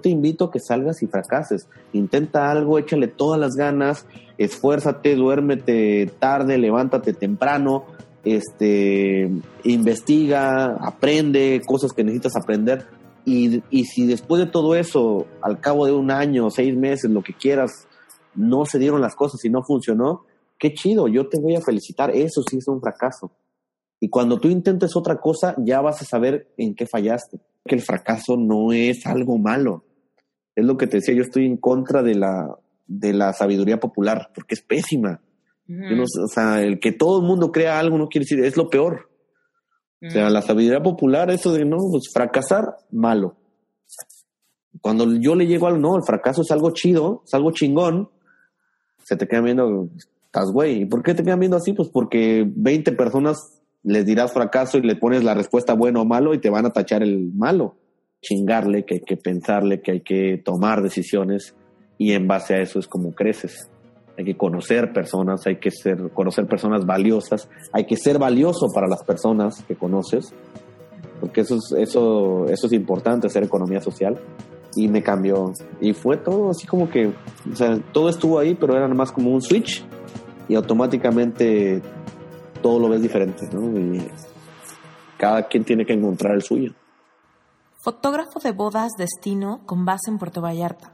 Te invito a que salgas y fracases. Intenta algo, échale todas las ganas esfuérzate, duérmete tarde, levántate temprano, este, investiga, aprende cosas que necesitas aprender. Y, y, si después de todo eso, al cabo de un año, seis meses, lo que quieras, no se dieron las cosas y no funcionó, qué chido, yo te voy a felicitar, eso sí es un fracaso. Y cuando tú intentes otra cosa, ya vas a saber en qué fallaste. Que el fracaso no es algo malo. Es lo que te decía, yo estoy en contra de la, de la sabiduría popular, porque es pésima. o sea, el que todo el mundo crea algo no quiere decir, es lo peor. O sea, la sabiduría popular, eso de no, pues fracasar, malo. Cuando yo le llego algo, no, el fracaso es algo chido, es algo chingón, se te quedan viendo, estás güey. ¿Y por qué te quedan viendo así? Pues porque 20 personas les dirás fracaso y le pones la respuesta bueno o malo y te van a tachar el malo. Chingarle, que hay que pensarle, que hay que tomar decisiones y en base a eso es como creces. Hay que conocer personas, hay que ser, conocer personas valiosas, hay que ser valioso para las personas que conoces, porque eso es, eso, eso es importante, hacer economía social. Y me cambió. Y fue todo así como que, o sea, todo estuvo ahí, pero era más como un switch y automáticamente todo lo ves diferente, ¿no? Y cada quien tiene que encontrar el suyo. Fotógrafo de bodas destino con base en Puerto Vallarta.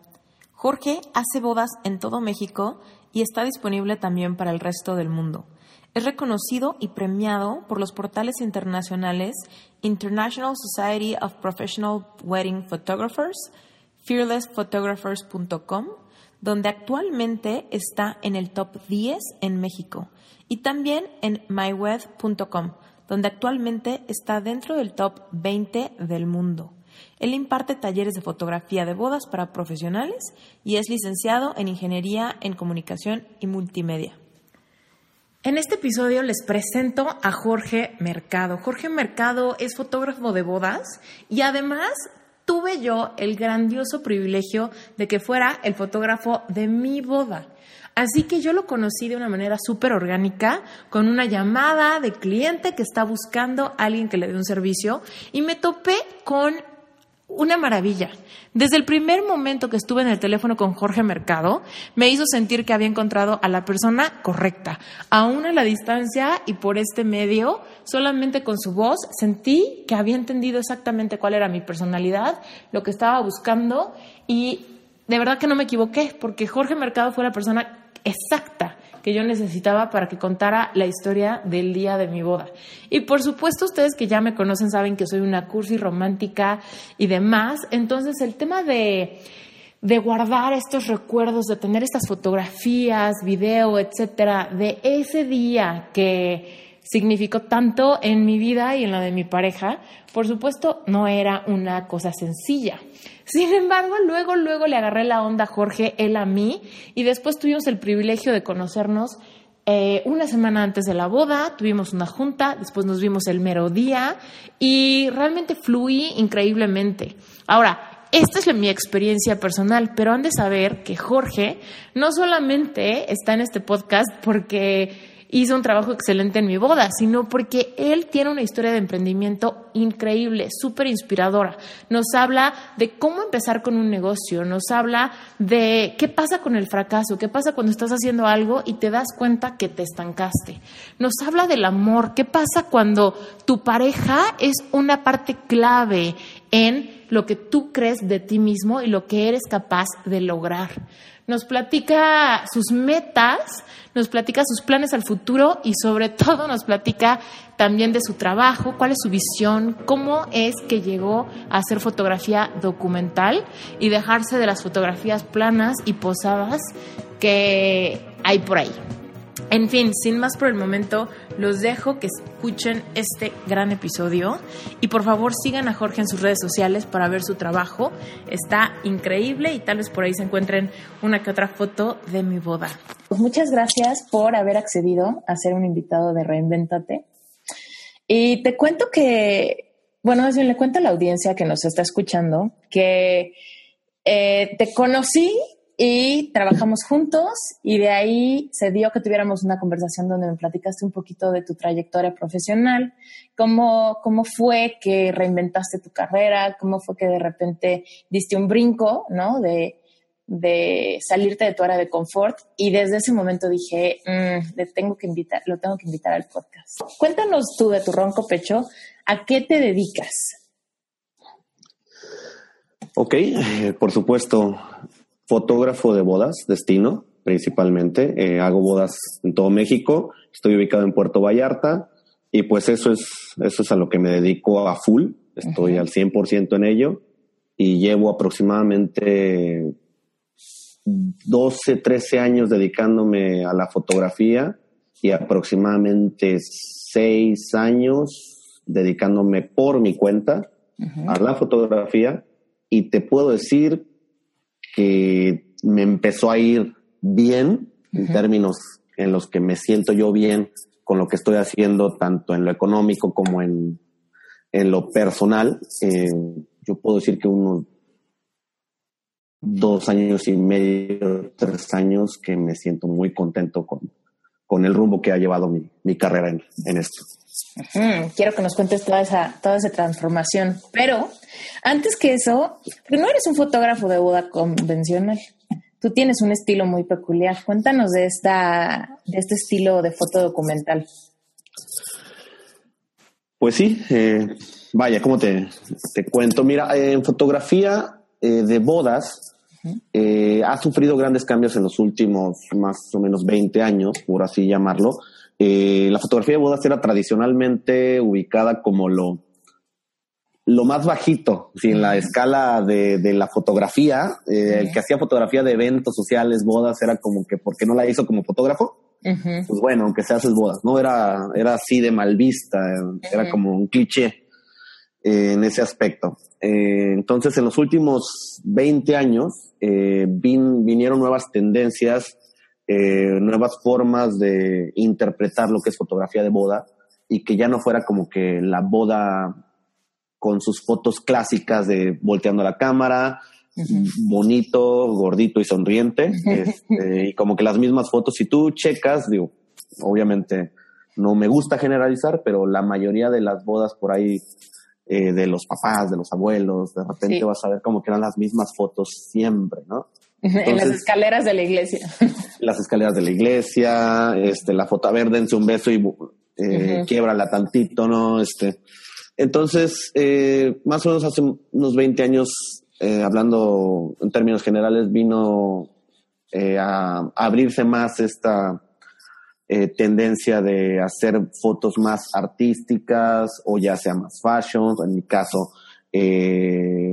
Jorge hace bodas en todo México y está disponible también para el resto del mundo. Es reconocido y premiado por los portales internacionales International Society of Professional Wedding Photographers, fearlessphotographers.com, donde actualmente está en el top 10 en México, y también en myweb.com, donde actualmente está dentro del top 20 del mundo. Él imparte talleres de fotografía de bodas para profesionales y es licenciado en Ingeniería en Comunicación y Multimedia. En este episodio les presento a Jorge Mercado. Jorge Mercado es fotógrafo de bodas y además tuve yo el grandioso privilegio de que fuera el fotógrafo de mi boda. Así que yo lo conocí de una manera súper orgánica, con una llamada de cliente que está buscando a alguien que le dé un servicio y me topé con una maravilla. Desde el primer momento que estuve en el teléfono con Jorge Mercado, me hizo sentir que había encontrado a la persona correcta. Aún a la distancia y por este medio, solamente con su voz, sentí que había entendido exactamente cuál era mi personalidad, lo que estaba buscando y de verdad que no me equivoqué, porque Jorge Mercado fue la persona exacta que yo necesitaba para que contara la historia del día de mi boda. Y por supuesto, ustedes que ya me conocen saben que soy una cursi romántica y demás. Entonces, el tema de, de guardar estos recuerdos, de tener estas fotografías, video, etcétera, de ese día que significó tanto en mi vida y en la de mi pareja, por supuesto, no era una cosa sencilla. Sin embargo, luego, luego le agarré la onda a Jorge, él a mí, y después tuvimos el privilegio de conocernos eh, una semana antes de la boda, tuvimos una junta, después nos vimos el mero día y realmente fluí increíblemente. Ahora, esta es mi experiencia personal, pero han de saber que Jorge no solamente está en este podcast porque hizo un trabajo excelente en mi boda, sino porque él tiene una historia de emprendimiento increíble, súper inspiradora. Nos habla de cómo empezar con un negocio, nos habla de qué pasa con el fracaso, qué pasa cuando estás haciendo algo y te das cuenta que te estancaste. Nos habla del amor, qué pasa cuando tu pareja es una parte clave en lo que tú crees de ti mismo y lo que eres capaz de lograr. Nos platica sus metas, nos platica sus planes al futuro y sobre todo nos platica también de su trabajo, cuál es su visión, cómo es que llegó a hacer fotografía documental y dejarse de las fotografías planas y posadas que hay por ahí. En fin, sin más por el momento, los dejo que escuchen este gran episodio y por favor sigan a Jorge en sus redes sociales para ver su trabajo. Está increíble y tal vez por ahí se encuentren una que otra foto de mi boda. Pues muchas gracias por haber accedido a ser un invitado de Reinventate. Y te cuento que, bueno, más bien le cuento a la audiencia que nos está escuchando que eh, te conocí y trabajamos juntos y de ahí se dio que tuviéramos una conversación donde me platicaste un poquito de tu trayectoria profesional, cómo, cómo fue que reinventaste tu carrera, cómo fue que de repente diste un brinco, ¿no? De, de salirte de tu área de confort y desde ese momento dije, mm, le tengo que invitar, lo tengo que invitar al podcast. Cuéntanos tú de tu ronco pecho, ¿a qué te dedicas? Ok, eh, por supuesto fotógrafo de bodas, destino principalmente. Eh, hago bodas en todo México. Estoy ubicado en Puerto Vallarta y pues eso es, eso es a lo que me dedico a full. Estoy al 100% en ello y llevo aproximadamente 12, 13 años dedicándome a la fotografía y aproximadamente 6 años dedicándome por mi cuenta a la fotografía y te puedo decir que me empezó a ir bien en términos en los que me siento yo bien con lo que estoy haciendo, tanto en lo económico como en, en lo personal. Eh, yo puedo decir que unos dos años y medio, tres años que me siento muy contento con, con el rumbo que ha llevado mi, mi carrera en, en esto. Quiero que nos cuentes toda esa, toda esa transformación. Pero antes que eso, no eres un fotógrafo de boda convencional. Tú tienes un estilo muy peculiar. Cuéntanos de, esta, de este estilo de foto documental. Pues sí, eh, vaya, ¿cómo te, te, cuento? Mira, en fotografía eh, de bodas eh, ha sufrido grandes cambios en los últimos más o menos 20 años, por así llamarlo. Eh, la fotografía de bodas era tradicionalmente ubicada como lo, lo más bajito, si en la escala de, de la fotografía, eh, el que hacía fotografía de eventos sociales, bodas, era como que, ¿por qué no la hizo como fotógrafo? Pues bueno, aunque se haces bodas, ¿no? Era, era así de mal vista, era como un cliché eh, en ese aspecto. entonces, en los últimos 20 años, vinieron nuevas tendencias eh, nuevas formas de interpretar lo que es fotografía de boda y que ya no fuera como que la boda con sus fotos clásicas de volteando la cámara, bonito, gordito y sonriente, este, y como que las mismas fotos, si tú checas, digo, obviamente no me gusta generalizar, pero la mayoría de las bodas por ahí eh, de los papás, de los abuelos, de repente vas a ver como que eran las mismas fotos siempre, ¿no? En las escaleras de la iglesia. Las escaleras de la iglesia, este, la foto verde dense un beso y eh, quiebrala tantito, ¿no? Este, entonces, eh, más o menos hace unos 20 años, eh, hablando en términos generales, vino eh, a, abrirse más esta tendencia de hacer fotos más artísticas o ya sea más fashion, en mi caso,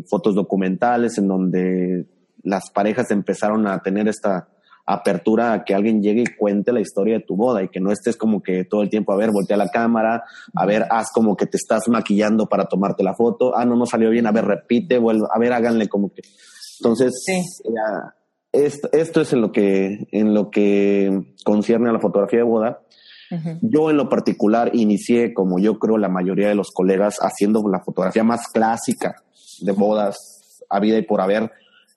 fotos documentales en donde las parejas empezaron a tener esta apertura a que alguien llegue y cuente la historia de tu boda y que no estés como que todo el tiempo, a ver, voltea la cámara, a ver, haz como que te estás maquillando para tomarte la foto, ah, no, no salió bien, a ver, repite, vuelve, a ver, háganle como que. Entonces, esto, esto, es en lo que, en lo que concierne a la fotografía de boda. Yo en lo particular inicié, como yo creo la mayoría de los colegas, haciendo la fotografía más clásica de bodas a vida y por haber,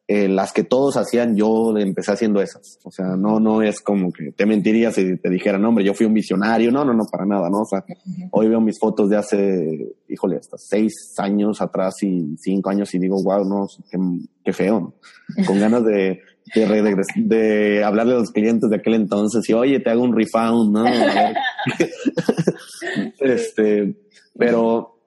eh, las que todos hacían, yo empecé haciendo esas. O sea, no, no es como que te mentiría si te dijera, no, hombre, yo fui un visionario. No, no, no, para nada, ¿no? O sea, hoy veo mis fotos de hace, híjole, hasta seis años atrás y cinco años y digo, wow, no, qué, feo, ¿no? Con ganas de, de, de, hablarle a los clientes de aquel entonces y, oye, te hago un refound, ¿no? este, pero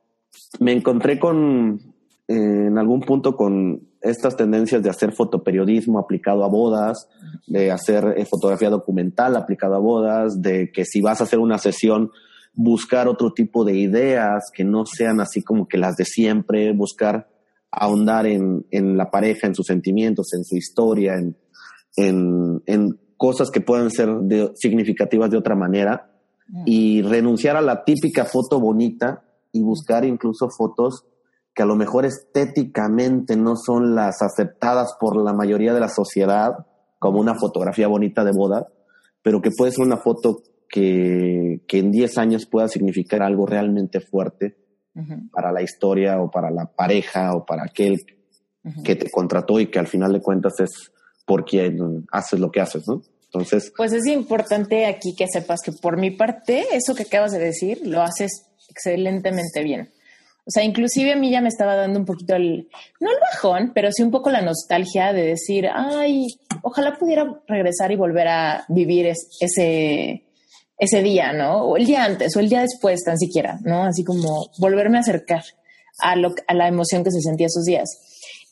me encontré con, en algún punto con estas tendencias de hacer fotoperiodismo aplicado a bodas, de hacer eh, fotografía documental aplicado a bodas, de que si vas a hacer una sesión, buscar otro tipo de ideas que no sean así como que las de siempre, buscar ahondar en, en la pareja, en sus sentimientos, en su historia, en, en, en cosas que puedan ser significativas de otra manera mm. y renunciar a la típica foto bonita y buscar incluso fotos que a lo mejor estéticamente no son las aceptadas por la mayoría de la sociedad, como una fotografía bonita de boda, pero que puede ser una foto que, que en 10 años pueda significar algo realmente fuerte para la historia o para la pareja o para aquel que te contrató y que al final de cuentas es por quien haces lo que haces, ¿no? Entonces. Pues es importante aquí que sepas que por mi parte, eso que acabas de decir, lo haces excelentemente bien. O sea, inclusive a mí ya me estaba dando un poquito el, no el bajón, pero sí un poco la nostalgia de decir, ay, ojalá pudiera regresar y volver a vivir ese, ese día, ¿no? O el día antes o el día después, tan siquiera, ¿no? Así como volverme a acercar a, lo, a la emoción que se sentía esos días.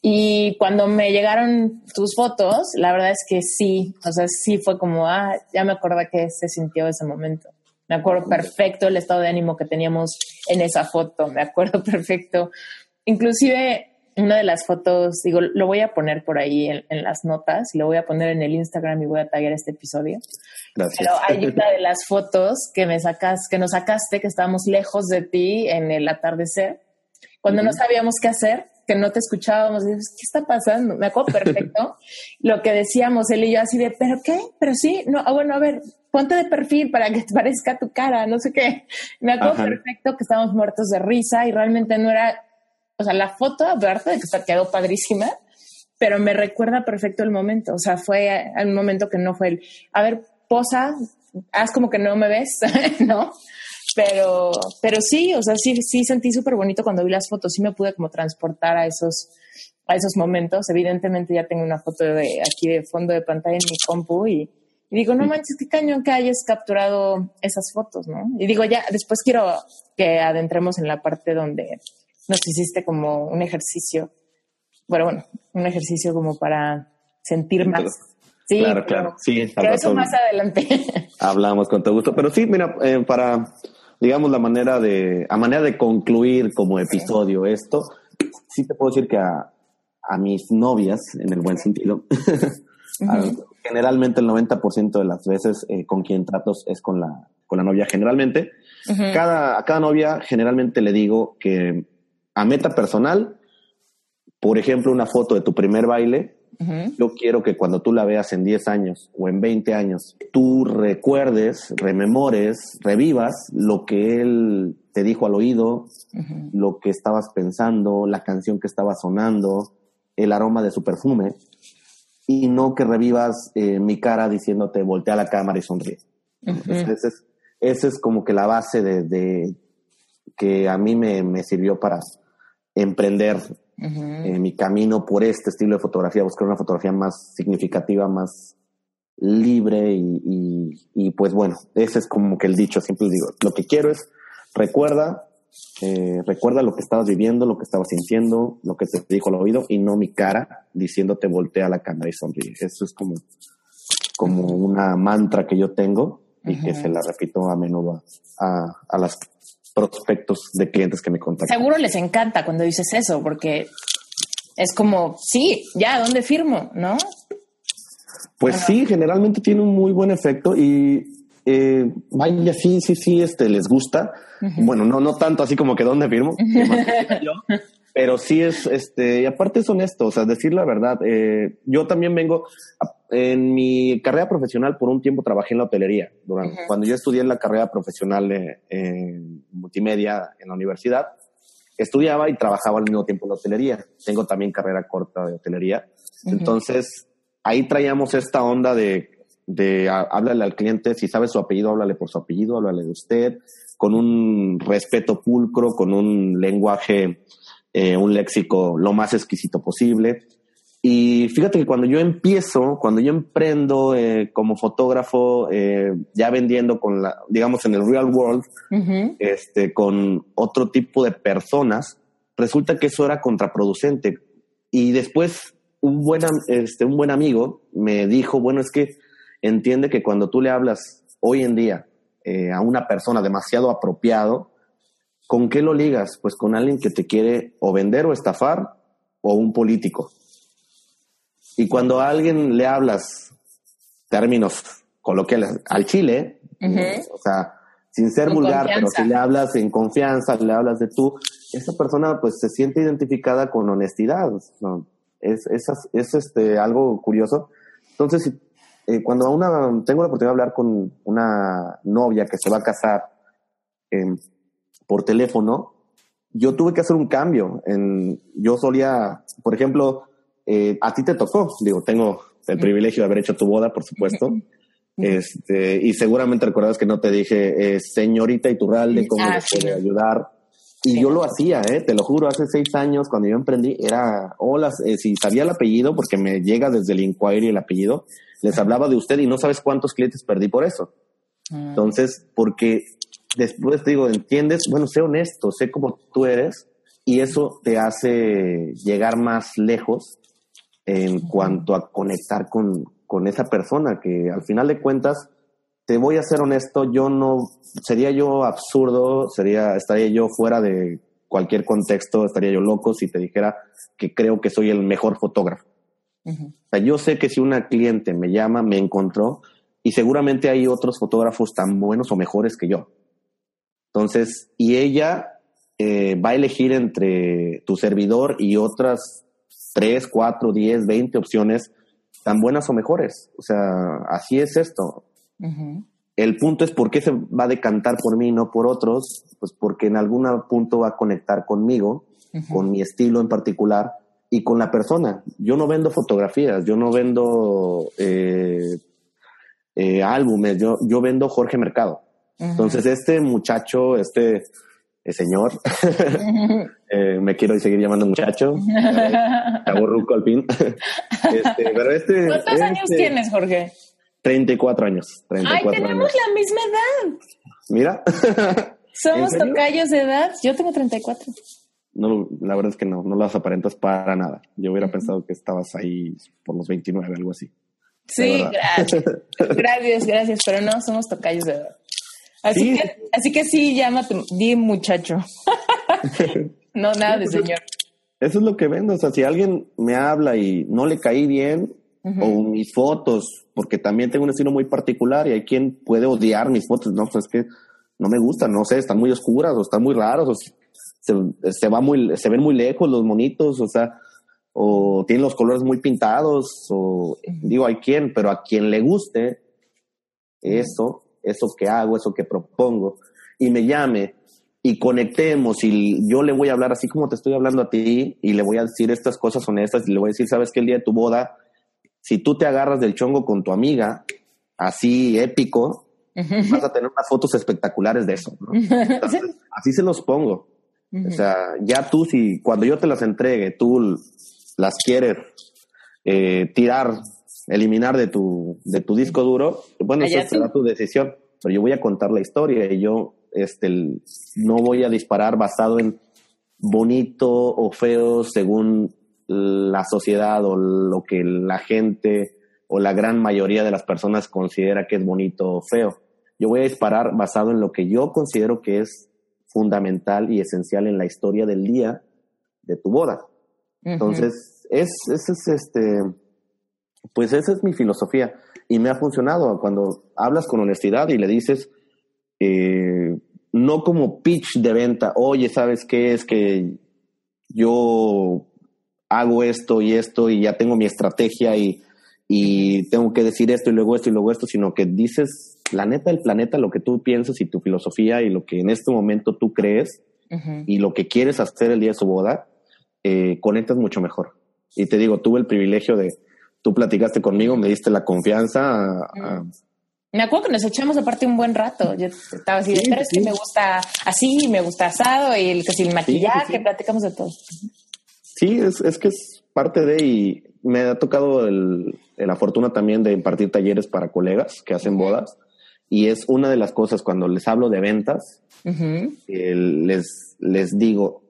Y cuando me llegaron tus fotos, la verdad es que sí, o sea, sí fue como, ah, ya me acuerdo que se sintió ese momento. Me acuerdo perfecto el estado de ánimo que teníamos en esa foto, me acuerdo perfecto. Inclusive una de las fotos, digo, lo voy a poner por ahí en, las notas, lo voy a poner en el Instagram y voy a taggear este episodio. Gracias. Pero hay una de las fotos que me sacas, que nos sacaste, que estábamos lejos de ti en el atardecer, cuando no sabíamos qué hacer, que no te escuchábamos, ¿qué está pasando? Me acuerdo perfecto lo que decíamos él y yo así de, ¿pero qué? Pero sí, no, ah, bueno, a ver, ponte de perfil para que te parezca tu cara, no sé qué. Me acuerdo perfecto que estábamos muertos de risa y realmente no era, o sea, la foto, aparte de que se quedó padrísima, pero me recuerda perfecto el momento, o sea, fue un momento que no fue el, a ver, posa, haz como que no me ves, ¿no? Pero, pero sí, o sea, sí, sí sentí súper bonito cuando vi las fotos, sí me pude como transportar a esos, a esos momentos. Evidentemente ya tengo una foto de aquí de fondo de pantalla en mi compu y, digo, no manches, qué cañón que hayas capturado esas fotos, ¿no? Y digo, ya, después quiero que adentremos en la parte donde nos hiciste como un ejercicio, bueno, bueno, un ejercicio como para sentir más. Sí, claro, claro. Sí, pero eso más adelante. Hablamos con todo gusto. Pero sí, mira, eh, para digamos, la manera de, a manera de concluir como episodio esto, sí te puedo decir que a, a mis novias, en el buen sentido, generalmente el 90% de las veces eh, con quien trato es con la, con la novia. Generalmente, cada, a cada novia generalmente le digo que a meta personal, por ejemplo, una foto de tu primer baile, yo quiero que cuando tú la veas en 10 años o en 20 años, tú recuerdes, rememores, revivas lo que él te dijo al oído, lo que estabas pensando, la canción que estaba sonando, el aroma de su perfume, y no que revivas eh, mi cara diciéndote voltea a la cámara y sonríe. Esa es, es, como que la base de, que a mí me, me sirvió para emprender mi camino por este estilo de fotografía, buscar una fotografía más significativa, más libre y, y, pues bueno, ese es como que el dicho, siempre digo, lo que quiero es recuerda, eh, recuerda lo que estabas viviendo, lo que estabas sintiendo, lo que te dijo al oído y no mi cara diciéndote voltea la cámara y sonríe. Eso es como, como una mantra que yo tengo y que se la repito a menudo a, a las prospectos de clientes que me contactan. Seguro les encanta cuando dices eso, porque es como, sí, ya, ¿dónde firmo? ¿No? Pues sí, generalmente tiene un muy buen efecto y eh, vaya, sí, sí, sí, este, les gusta. Bueno, no, no tanto así como que dónde firmo, pero sí es, este, y aparte es honesto, o sea, decir la verdad. Eh, yo también vengo, en mi carrera profesional por un tiempo trabajé en la hotelería. Durante, Cuando yo estudié en la carrera profesional en multimedia en la universidad, estudiaba y trabajaba al mismo tiempo en la hotelería. Tengo también carrera corta de hotelería. Entonces, ahí traíamos esta onda de, de háblale al cliente, si sabe su apellido, háblale por su apellido, háblale de usted, con un respeto pulcro, con un lenguaje, eh, un léxico lo más exquisito posible. Y fíjate que cuando yo empiezo, cuando yo emprendo eh, como fotógrafo, eh, ya vendiendo con la, digamos, en el real world, este, con otro tipo de personas, resulta que eso era contraproducente. Y después un buen, este, un buen amigo me dijo, bueno, es que entiende que cuando tú le hablas hoy en día eh, a una persona demasiado apropiado, ¿con qué lo ligas? Pues con alguien que te quiere o vender o estafar o un político. Y cuando a alguien le hablas términos coloquiales al chile, o sea, sin ser vulgar, pero si le hablas en confianza, le hablas de tú, esa persona pues se siente identificada con honestidad. ¿no? Es, es, es, este, algo curioso. Entonces, eh, cuando una, tengo la oportunidad de hablar con una novia que se va a casar eh, por teléfono, yo tuve que hacer un cambio. En, yo solía, por ejemplo, eh, a ti te tocó, digo, tengo el privilegio de haber hecho tu boda, por supuesto. Este, y seguramente recuerdas que no te dije, eh, señorita Iturralde, ¿cómo ah, le puede ayudar? Y yo lo hacía, ¿eh? te lo juro, hace seis años cuando yo emprendí, era, hola, eh, si sabía el apellido, porque me llega desde el inquiry el apellido, les hablaba de usted y no sabes cuántos clientes perdí por eso. Ah. Entonces, porque después te digo, entiendes, bueno, sé honesto, sé cómo tú eres y eso te hace llegar más lejos en cuanto a conectar con, con esa persona que al final de cuentas, te voy a ser honesto, yo no, sería yo absurdo, sería, estaría yo fuera de cualquier contexto, estaría yo loco si te dijera que creo que soy el mejor fotógrafo. O sea, yo sé que si una cliente me llama, me encontró, y seguramente hay otros fotógrafos tan buenos o mejores que yo. Entonces, y ella eh, va a elegir entre tu servidor y otras tres, cuatro, diez, veinte opciones tan buenas o mejores. O sea, así es esto. El punto es por qué se va a decantar por mí y no por otros, pues porque en algún punto va a conectar conmigo, con mi estilo en particular y con la persona. Yo no vendo fotografías, yo no vendo eh, eh, álbumes, yo, yo vendo Jorge Mercado. Entonces, este muchacho, este eh, señor, me quiero seguir llamando muchacho, aburruco al fin. Este, pero este, ¿Cuántos años este tienes, Jorge? 34 años. 34 Ay, tenemos la misma edad. Mira. Somos tocayos de edad. Yo tengo 34. No, la verdad es que no, no las aparentas para nada. Yo hubiera pensado que estabas ahí por los 29, algo así. Sí, gracias. gracias, gracias, pero no, somos tocayos de edad. Así, que, así que sí, llámate, di muchacho. no, nada de señor. Eso es lo que vendo. O sea, si alguien me habla y no le caí bien, o mis fotos, porque también tengo un estilo muy particular y hay quien puede odiar mis fotos, no, pues es que no me gustan, no sé, están muy oscuras o están muy raros, o se, se, va muy, se ven muy lejos los monitos, o sea, o tienen los colores muy pintados, o digo, hay quien, pero a quien le guste eso, eso que hago, eso que propongo, y me llame y conectemos y yo le voy a hablar así como te estoy hablando a ti y le voy a decir estas cosas honestas y le voy a decir, sabes que el día de tu boda si tú te agarras del chongo con tu amiga, así épico, vas a tener unas fotos espectaculares de eso. así se los pongo. O sea, ya tú, si cuando yo te las entregue, tú las quieres eh, tirar, eliminar de tu, de tu disco duro, bueno, eso será tu decisión. Pero yo voy a contar la historia y yo este, no voy a disparar basado en bonito o feo según la sociedad o lo que la gente o la gran mayoría de las personas considera que es bonito o feo. Yo voy a disparar basado en lo que yo considero que es fundamental y esencial en la historia del día de tu boda. Entonces, es, es, este, pues esa es mi filosofía y me ha funcionado cuando hablas con honestidad y le dices, eh, no como pitch de venta, oye, ¿sabes qué? Es que yo hago esto y esto y ya tengo mi estrategia y, y tengo que decir esto y luego esto y luego esto, sino que dices la neta del planeta, lo que tú piensas y tu filosofía y lo que en este momento tú crees y lo que quieres hacer el día de su boda, eh, conectas mucho mejor. Y te digo, tuve el privilegio de, tú platicaste conmigo, me diste la confianza. me acuerdo que nos echamos aparte un buen rato. Yo estaba así, pero es que me gusta así, me gusta asado y el, el maquillaje, platicamos de todo. Sí, es, es que es parte de y me ha tocado el, la fortuna también de impartir talleres para colegas que hacen bodas y es una de las cosas cuando les hablo de ventas, les, les digo,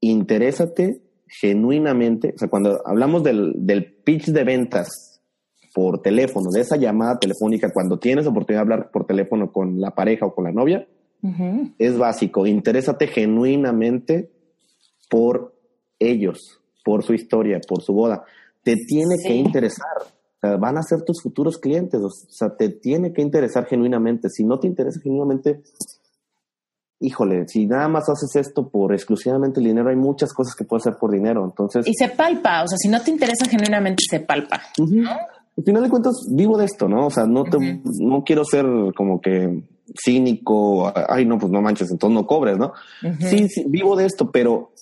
interésate genuinamente, o sea, cuando hablamos del, del pitch de ventas por teléfono, de esa llamada telefónica, cuando tienes oportunidad de hablar por teléfono con la pareja o con la novia, es básico. Interésate genuinamente por ellos, por su historia, por su boda. Te tiene que interesar. van a ser tus futuros clientes. O sea, te tiene que interesar genuinamente. Si no te interesa genuinamente, híjole, si nada más haces esto por exclusivamente el dinero, hay muchas cosas que puedes hacer por dinero. Entonces. Y se palpa. O sea, si no te interesa genuinamente, se palpa. Al final de cuentas, vivo de esto, ¿no? O sea, no te, no quiero ser como que cínico, ay, no, pues no manches, entonces no cobres, ¿no? Sí, sí, vivo de esto, pero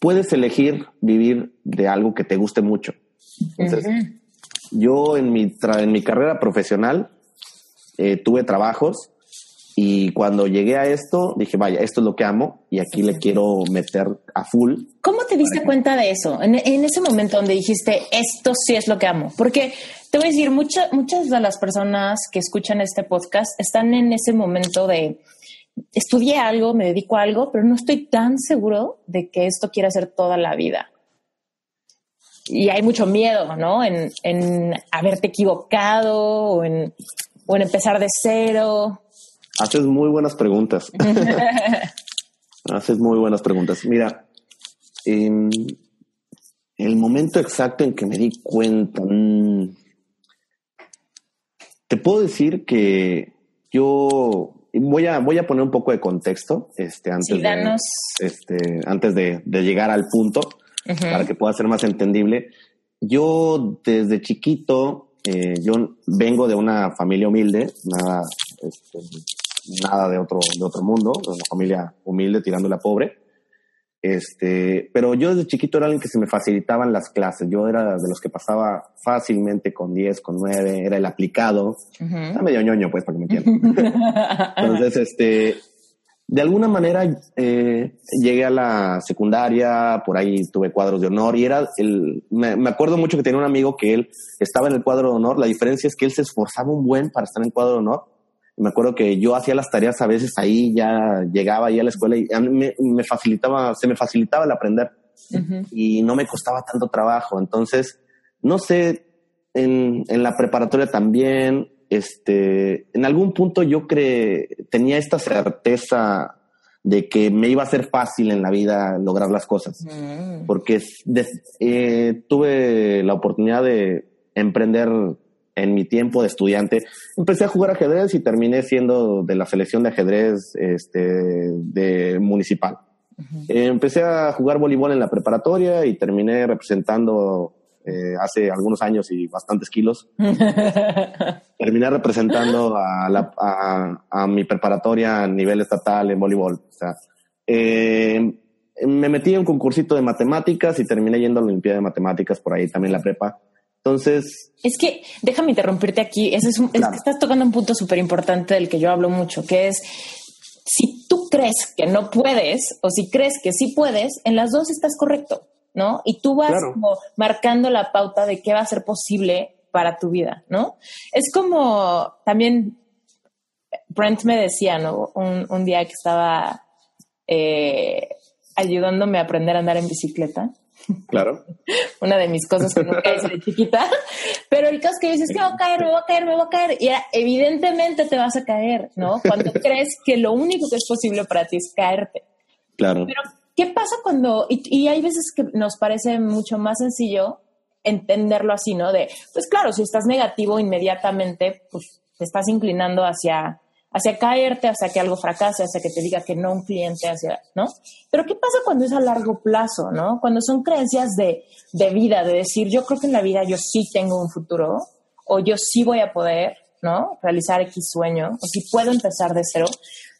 puedes elegir vivir de algo que te guste mucho. Entonces, yo en mi, en mi carrera profesional eh, tuve trabajos y cuando llegué a esto, dije, vaya, esto es lo que amo y aquí le quiero meter a full. ¿Cómo te diste cuenta de eso? En, en, ese momento donde dijiste, esto sí es lo que amo. Porque te voy a decir, muchas muchas de las personas que escuchan este podcast están en ese momento de, estudié algo, me dedico a algo, pero no estoy tan seguro de que esto quiera hacer toda la vida. Y hay mucho miedo, ¿no? En, en haberte equivocado o en, o en empezar de cero. Haces muy buenas preguntas. Haces muy buenas preguntas. Mira, el momento exacto en que me di cuenta, mm, te puedo decir que yo voy a, voy a poner un poco de contexto este, antes, de, este, antes de, llegar al punto para que pueda ser más entendible. Yo desde chiquito, eh, yo vengo de una familia humilde, nada, este, nada de otro, de otro mundo, de una familia humilde tirándole a pobre. Este, pero yo desde chiquito era alguien que se me facilitaban las clases. Yo era de los que pasaba fácilmente con 10, con 9, era el aplicado. Está medio ñoño, pues, para que me entiendan. Entonces, este, de alguna manera eh, llegué a la secundaria, por ahí tuve cuadros de honor y era el, me, me, acuerdo mucho que tenía un amigo que él estaba en el cuadro de honor. La diferencia es que él se esforzaba un buen para estar en el cuadro de honor me acuerdo que yo hacía las tareas a veces ahí, ya llegaba ahí a la escuela y a mí me, facilitaba, se me facilitaba el aprender y no me costaba tanto trabajo. Entonces, no sé, en, en la preparatoria también, este, en algún punto yo cre tenía esta certeza de que me iba a ser fácil en la vida lograr las cosas, mm. porque eh, tuve la oportunidad de emprender en mi tiempo de estudiante, empecé a jugar ajedrez y terminé siendo de la selección de ajedrez este, de municipal. empecé a jugar voleibol en la preparatoria y terminé representando eh, hace algunos años y bastantes kilos. terminé representando a, la, a, mi preparatoria a nivel estatal en voleibol. O sea, eh, me metí en un concursito de matemáticas y terminé yendo a la Olimpiada de Matemáticas por ahí también la prepa. Entonces. Es que déjame interrumpirte aquí. es, estás tocando un punto súper importante del que yo hablo mucho, que es si tú crees que no puedes o si crees que sí puedes, en las dos estás correcto, ¿no? Y tú vas como marcando la pauta de qué va a ser posible para tu vida, ¿no? Es como también Brent me decía, ¿no? Un, día que estaba eh, ayudándome a aprender a andar en bicicleta Claro. Una de mis cosas que nunca hice de chiquita. Pero el caso es que dices, que voy a caer, me voy a caer, me voy a caer. Y evidentemente te vas a caer, ¿no? Cuando crees que lo único que es posible para ti es caerte. Claro. Pero, ¿qué pasa cuando.? Y, y hay veces que nos parece mucho más sencillo entenderlo así, ¿no? De, pues claro, si estás negativo inmediatamente, pues te estás inclinando hacia hacia caerte, hacia que algo fracase, hacia que te diga que no un cliente, hacia, ¿no? Pero ¿qué pasa cuando es a largo plazo, ¿no? Cuando son creencias de, de vida, de decir, yo creo que en la vida yo sí tengo un futuro, o yo sí voy a poder, ¿no? Realizar X sueño, o si puedo empezar de cero.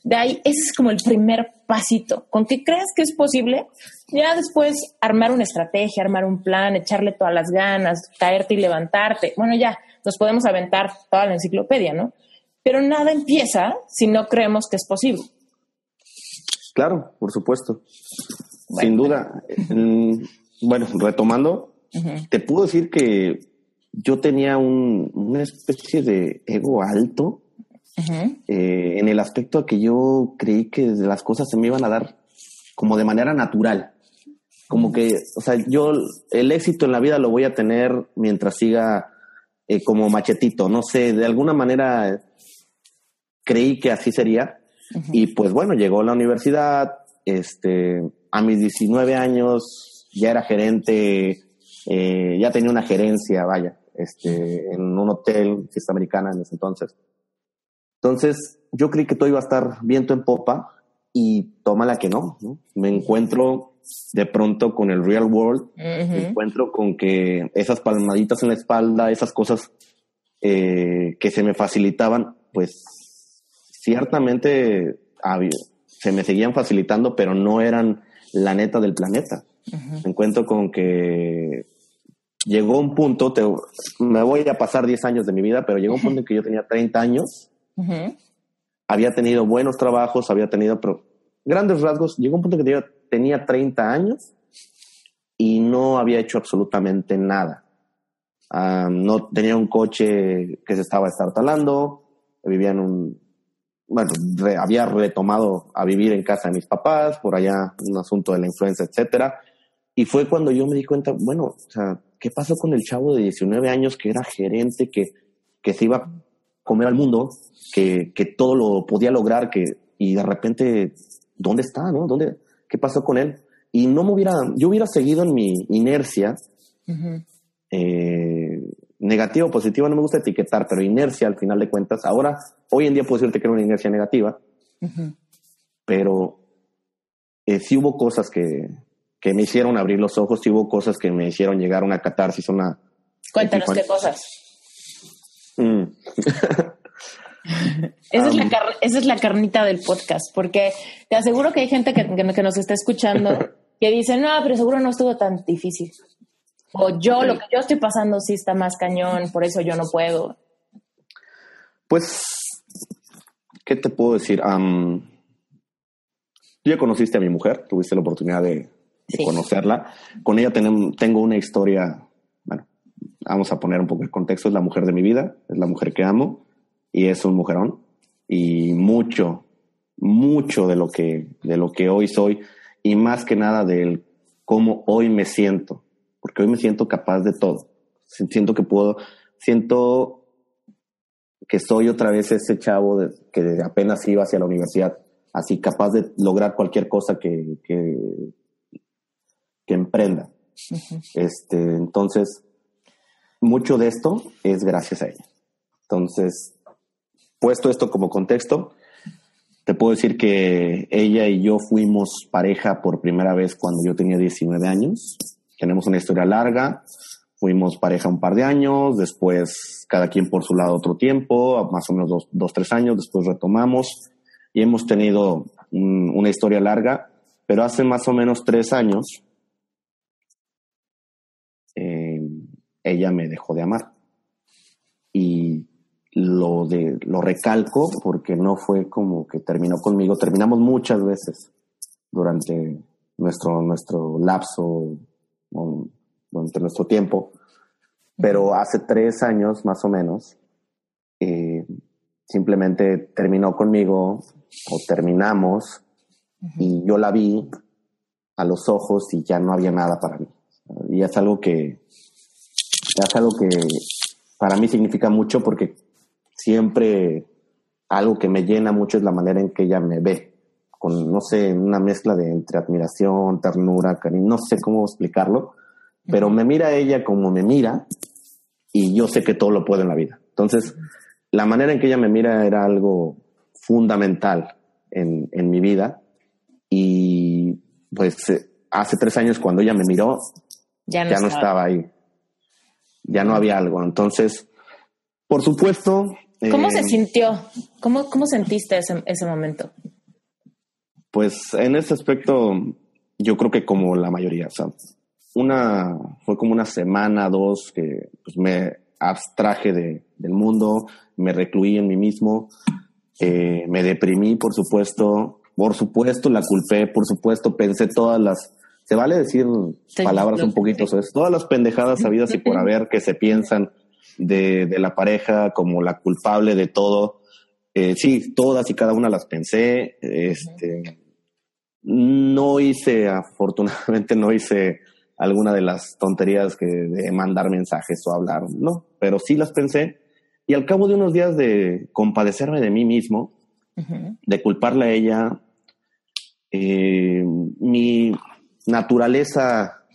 De ahí, ese es como el primer pasito. Con que creas que es posible, ya después armar una estrategia, armar un plan, echarle todas las ganas, caerte y levantarte. Bueno, ya, nos podemos aventar toda la enciclopedia, ¿no? Pero nada empieza si no creemos que es posible. Claro, por supuesto. Sin duda. bueno, retomando, te puedo decir que yo tenía una especie de ego alto eh, en el aspecto de que yo creí que las cosas se me iban a dar como de manera natural. como que, o sea, yo el éxito en la vida lo voy a tener mientras siga eh, como machetito, no sé, de alguna manera creí que así sería. Y pues bueno, llegó a la universidad, este, a mis 19 años ya era gerente, eh, ya tenía una gerencia, vaya, este, en un hotel, fiesta americana en ese entonces. Entonces, yo creí que todo iba a estar viento en popa y tómala que no, ¿no? Me encuentro de pronto con el real world, me encuentro con que esas palmaditas en la espalda, esas cosas eh, que se me facilitaban, pues ciertamente se me seguían facilitando, pero no eran la neta del planeta. Me encuentro con que llegó un punto, me voy a pasar 10 años de mi vida, pero llegó un punto en que yo tenía 30 años, había tenido buenos trabajos, había tenido grandes rasgos, llegó un punto en que yo tenía 30 años y no había hecho absolutamente nada. Ah, no tenía un coche que se estaba estartalando, vivía en un bueno, había retomado a vivir en casa de mis papás, por allá un asunto de la influenza, etcétera. Y fue cuando yo me di cuenta, bueno, o sea, ¿qué pasó con el chavo de 19 años que era gerente, que, que se iba a comer al mundo, que, que todo lo podía lograr, que, y de repente, ¿dónde está, no? ¿Dónde, ¿Qué pasó con él? Y no me hubiera, yo hubiera seguido en mi inercia, eh, negativa o positiva, no me gusta etiquetar, pero inercia al final de cuentas. Ahora, hoy en día puedo decirte que era una inercia negativa, pero eh, sí hubo cosas que, que, me hicieron abrir los ojos, sí hubo cosas que me hicieron llegar a una catarsis, una... Cuéntanos qué cosas. Mm. esa, es la esa, es la carnita del podcast, porque te aseguro que hay gente que, que nos está escuchando que dice, no, pero seguro no estuvo tan difícil. O yo, lo que yo estoy pasando sí está más cañón, por eso yo no puedo. Pues, ¿qué te puedo decir? tú ya conociste a mi mujer, tuviste la oportunidad de, conocerla. Con ella tengo una historia, bueno, vamos a poner un poco el contexto, es la mujer de mi vida, es la mujer que amo y es un mujerón. Y mucho, mucho de lo que, de lo que hoy soy y más que nada de cómo hoy me siento porque hoy me siento capaz de todo. Siento que puedo, siento que soy otra vez ese chavo que apenas iba hacia la universidad, así capaz de lograr cualquier cosa que, que, emprenda. este, entonces, mucho de esto es gracias a ella. Entonces, puesto esto como contexto, te puedo decir que ella y yo fuimos pareja por primera vez cuando yo tenía 19 años tenemos una historia larga, fuimos pareja un par de años, después cada quien por su lado otro tiempo, más o menos dos, dos tres años, después retomamos y hemos tenido una historia larga, pero hace más o menos tres años eh, ella me dejó de amar. Y lo, de, lo recalco porque no fue como que terminó conmigo, terminamos muchas veces durante nuestro, nuestro lapso durante nuestro tiempo, pero hace tres años más o menos, eh, simplemente terminó conmigo o terminamos y yo la vi a los ojos y ya no había nada para mí. Y es algo que, es algo que para mí significa mucho porque siempre algo que me llena mucho es la manera en que ella me ve con, no sé, una mezcla de entre admiración, ternura, cariño, no sé cómo explicarlo, pero me mira ella como me mira y yo sé que todo lo puedo en la vida. Entonces, la manera en que ella me mira era algo fundamental en, en mi vida y pues eh, hace tres años cuando ella me miró, ya no, estaba. ahí, ya no había algo. Entonces, por supuesto... ¿Cómo se eh, sintió? ¿Cómo, cómo sentiste ese, ese momento? Pues en ese aspecto, yo creo que como la mayoría, o una, fue como una semana, dos, que pues, me abstraje de, del mundo, me recluí en mí mismo, eh, me deprimí, por supuesto, por supuesto la culpé, por supuesto pensé todas las, se vale decir palabras un poquito, todas las pendejadas sabidas y por haber que se piensan de, de la pareja como la culpable de todo. Eh, sí, todas y cada una las pensé. Este, no hice, afortunadamente no hice alguna de las tonterías que de mandar mensajes o hablar, no, pero sí las pensé. Y al cabo de unos días de compadecerme de mí mismo, de culparle a ella, eh, mi naturaleza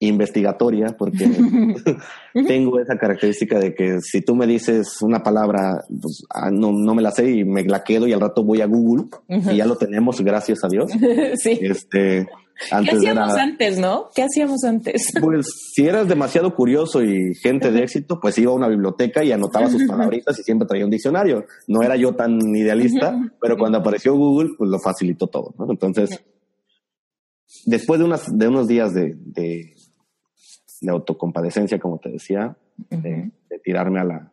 investigatoria, porque tengo esa característica de que si tú me dices una palabra, pues, ah, no, no, me la sé y me la quedo y al rato voy a Google y ya lo tenemos, gracias a Dios. sí. Este, antes ¿Qué hacíamos antes, no? ¿Qué hacíamos antes? Pues si eras demasiado curioso y gente de éxito, pues iba a una biblioteca y anotaba sus palabritas y siempre traía un diccionario. No era yo tan idealista, pero cuando apareció Google, pues lo facilitó todo, ¿no? Entonces, después de, unas, de unos días de, de, autocompadecencia, como te decía, de, tirarme a la,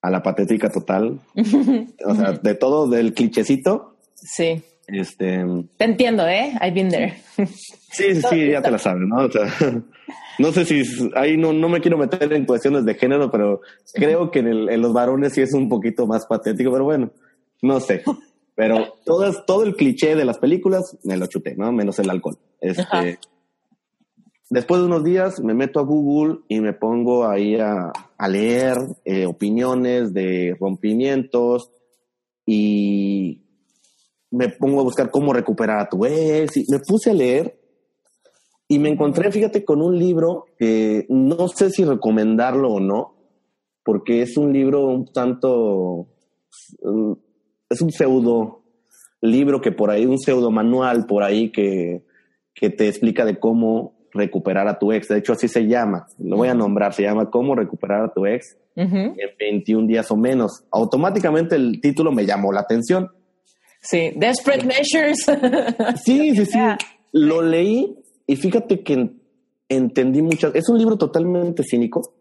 a la patética total, o sea, de todo, del clichecito. Sí este, Te entiendo, ¿eh? I've been there. Sí, sí, ya te la sabes, ¿no? O sea, no sé si ahí no, no me quiero meter en cuestiones de género, pero creo que en, los varones sí es un poquito más patético, pero bueno, no sé. Pero todo, todo el cliché de las películas me lo chuté, ¿no? Menos el alcohol. Este, después de unos días me meto a Google y me pongo ahí a, leer eh, opiniones de rompimientos y me pongo a buscar cómo recuperar a tu ex y me puse a leer y me encontré, fíjate, con un libro que no sé si recomendarlo o no, porque es un libro un tanto, es un pseudo libro que por ahí, un pseudo manual por ahí que, que te explica de cómo recuperar a tu ex. De hecho, así se llama, lo voy a nombrar, se llama Cómo recuperar a tu ex en 21 días o menos. Automáticamente el título me llamó la atención Sí, Desperate Measures. sí, sí, sí. Lo leí y fíjate que entendí muchas. Es un libro totalmente cínico,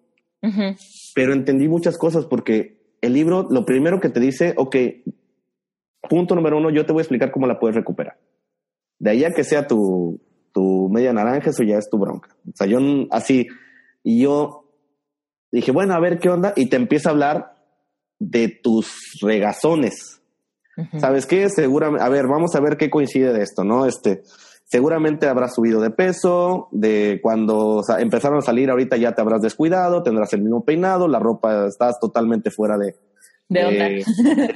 pero entendí muchas cosas porque el libro, lo primero que te dice, ok, punto número uno, yo te voy a explicar cómo la puedes recuperar. De ahí a que sea tu, tu media naranja, eso ya es tu bronca. O sea, yo así, y yo dije, bueno, a ver qué onda, y te empieza a hablar de tus regazones ¿Sabes qué? Seguramente, a ver, vamos a ver qué coincide de esto, ¿no? Este, seguramente habrás subido de peso, de cuando empezaron a salir ahorita ya te habrás descuidado, tendrás el mismo peinado, la ropa estás totalmente fuera de, de,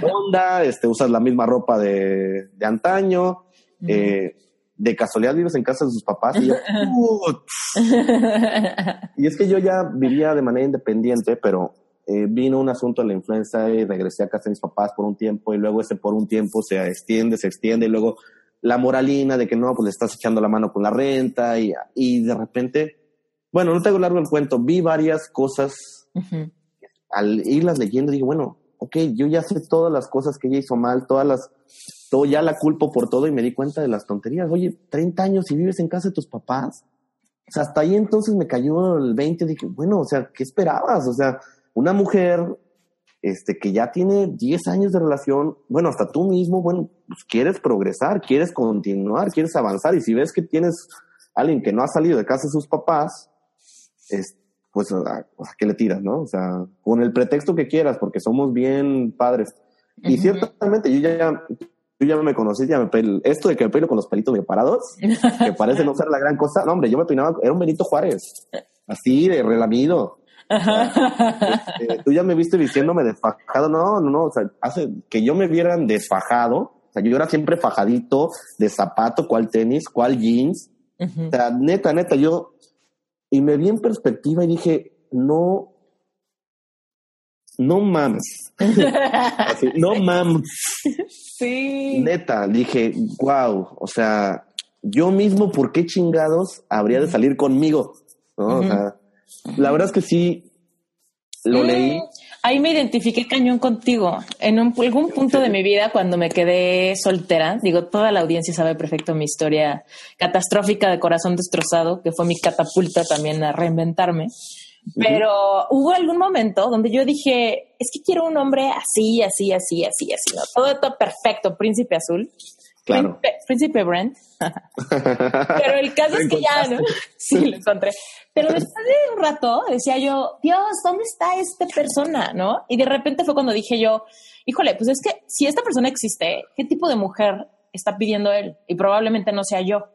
onda. este, usas la misma ropa de, de antaño, eh, de casualidad vives en casa de sus papás y yo, y es que yo ya vivía de manera independiente, pero eh, vino un asunto de la influenza y regresé a casa de mis papás por un tiempo y luego ese por un tiempo se extiende, se extiende y luego la moralina de que no, pues le estás echando la mano con la renta y, y de repente, bueno, no tengo largo el cuento, vi varias cosas al irlas leyendo dije, bueno, ok, yo ya sé todas las cosas que ella hizo mal, todas las, todo ya la culpo por todo y me di cuenta de las tonterías. Oye, 30 años y vives en casa de tus papás. O sea, hasta ahí entonces me cayó el 20, dije, bueno, o sea, ¿qué esperabas? O sea, una mujer este, que ya tiene 10 años de relación, bueno, hasta tú mismo, bueno, pues quieres progresar, quieres continuar, quieres avanzar, y si ves que tienes alguien que no ha salido de casa de sus papás, es, pues, ¿a, qué le tiras, no? O sea, con el pretexto que quieras, porque somos bien padres. Y ciertamente yo ya, yo ya me conocí, ya me esto de que me peino con los pelitos de parados, que parece no ser la gran cosa, no, hombre, yo me peinaba, era un Benito Juárez, así de relamido. Este, tú ya me viste diciéndome desfajado. No, no, no. O sea, hace que yo me vieran desfajado. O sea, yo era siempre fajadito de zapato, cual tenis, cual jeans. O sea, neta, neta, yo. Y me vi en perspectiva y dije, no. No mames. no mames. Sí. Neta, dije, wow. O sea, yo mismo, ¿por qué chingados habría de salir conmigo? ¿No? O sea, la verdad es que sí, lo leí. Ahí me identifiqué cañón contigo. En algún punto de mi vida, cuando me quedé soltera, digo, toda la audiencia sabe perfecto mi historia catastrófica de corazón destrozado, que fue mi catapulta también a reinventarme. Pero hubo algún momento donde yo dije, es que quiero un hombre así, así, así, así, así, ¿no? Todo esto perfecto, príncipe azul. Claro. Príncipe, Brent. Pero el caso es que ya, ¿no? Sí, lo encontré. Pero después de un rato decía yo, Dios, ¿dónde está esta persona? ¿No? Y de repente fue cuando dije yo, híjole, pues es que si esta persona existe, ¿qué tipo de mujer está pidiendo él y probablemente no sea yo.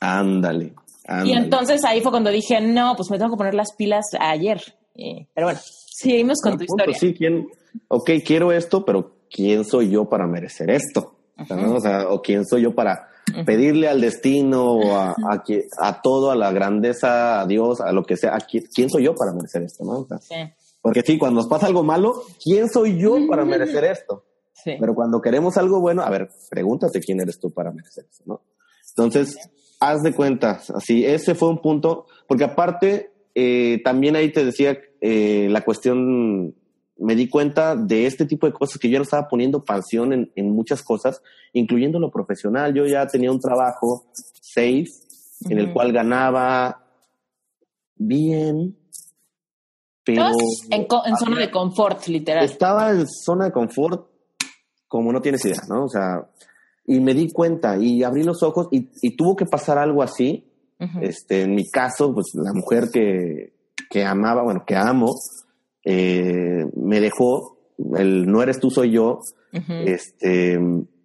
Ándale. ándale. Y entonces ahí fue cuando dije, no, pues me tengo que poner las pilas ayer. Eh, pero bueno, seguimos con tu punto, historia. Sí, ¿quién? Ok, quiero esto, pero ¿quién soy yo para merecer esto? O sea, ¿no? O sea, o quién soy yo para pedirle al destino o a, a, todo, a la grandeza, a Dios, a lo que sea. a qui- ¿Quién soy yo para merecer esto? ¿no? O sea, Sí, porque sí, cuando nos pasa algo malo, ¿quién soy yo para merecer esto? sí. Pero cuando queremos algo bueno, a ver, pregúntate quién eres tú para merecer eso, ¿no? Entonces, haz de cuentas, así, ese fue un punto, porque aparte, eh, también ahí te decía eh, la cuestión, me di cuenta de este tipo de cosas que yo no estaba poniendo pasión en, en muchas cosas, incluyendo lo profesional. Yo ya tenía un trabajo safe, en el cual ganaba bien, pero... En, en zona de confort, literal. Estaba en zona de confort como no tienes idea, ¿no? O sea, y me di cuenta y abrí los ojos y, y tuvo que pasar algo así. Este, en mi caso, pues la mujer que, que amaba, bueno, que amo, eh, me dejó, el no eres tú, soy yo, este,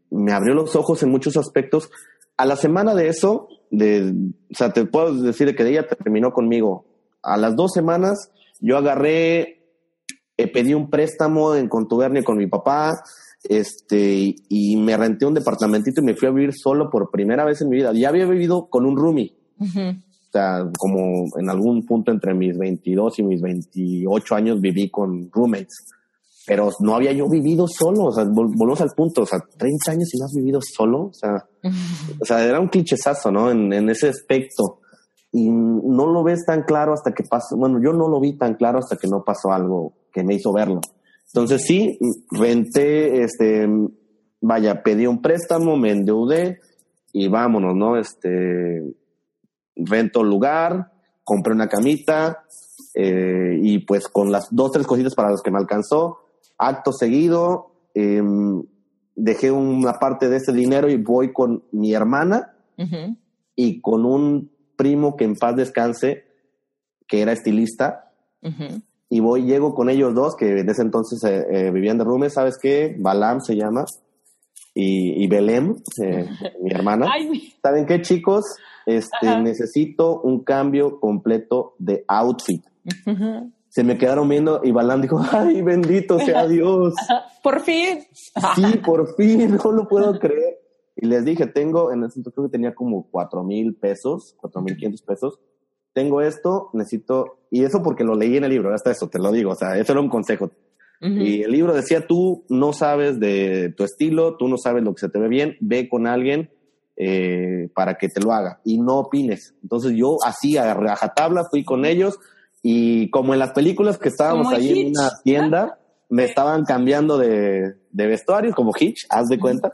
me abrió los ojos en muchos aspectos. A la semana de eso, de, o sea, te puedo decir que ella terminó conmigo. A las dos semanas, yo agarré, eh, pedí un préstamo en contubernio con mi papá, este, y, me renté un departamentito y me fui a vivir solo por primera vez en mi vida. Ya había vivido con un roomie, sea, como en algún punto entre mis 22 y mis 28 años viví con roommates. Pero no había yo vivido solo, o sea, vol- volvemos al punto, o sea, 30 años y no has vivido solo, o sea, o sea, era un clichezazo, ¿no? En, en ese aspecto. Y no lo ves tan claro hasta que pasó, bueno, yo no lo vi tan claro hasta que no pasó algo que me hizo verlo. Entonces sí, renté, este, vaya, pedí un préstamo, me endeudé y vámonos, ¿no? Este, rento lugar, compré una camita eh, y pues con las dos, tres cositas para los que me alcanzó, acto seguido, em, dejé una parte de ese dinero y voy con mi hermana y con un primo que en paz descanse, que era estilista, y voy, llego con ellos dos, que en ese entonces eh, eh, vivían de roomies, ¿sabes qué? Balam se llama, y, y Belém, eh, mi hermana. Ay, ¿Saben qué, chicos? Este, Ajá. necesito un cambio completo de outfit. Se me quedaron viendo y Balam dijo, ay, bendito sea Dios. Por fin. Sí, por fin, no lo puedo creer. Y les dije, tengo, en ese entonces creo que tenía como cuatro mil pesos, cuatro mil quinientos pesos. Tengo esto, necesito, y eso porque lo leí en el libro, hasta eso te lo digo, o sea, eso era un consejo. Y el libro decía, tú no sabes de tu estilo, tú no sabes lo que se te ve bien, ve con alguien eh, para que te lo haga y no opines. Entonces yo así a rajatabla fui con ellos y como en las películas que estábamos Como ahí en una tienda, me estaban cambiando de, de vestuario, como Hitch, haz de cuenta.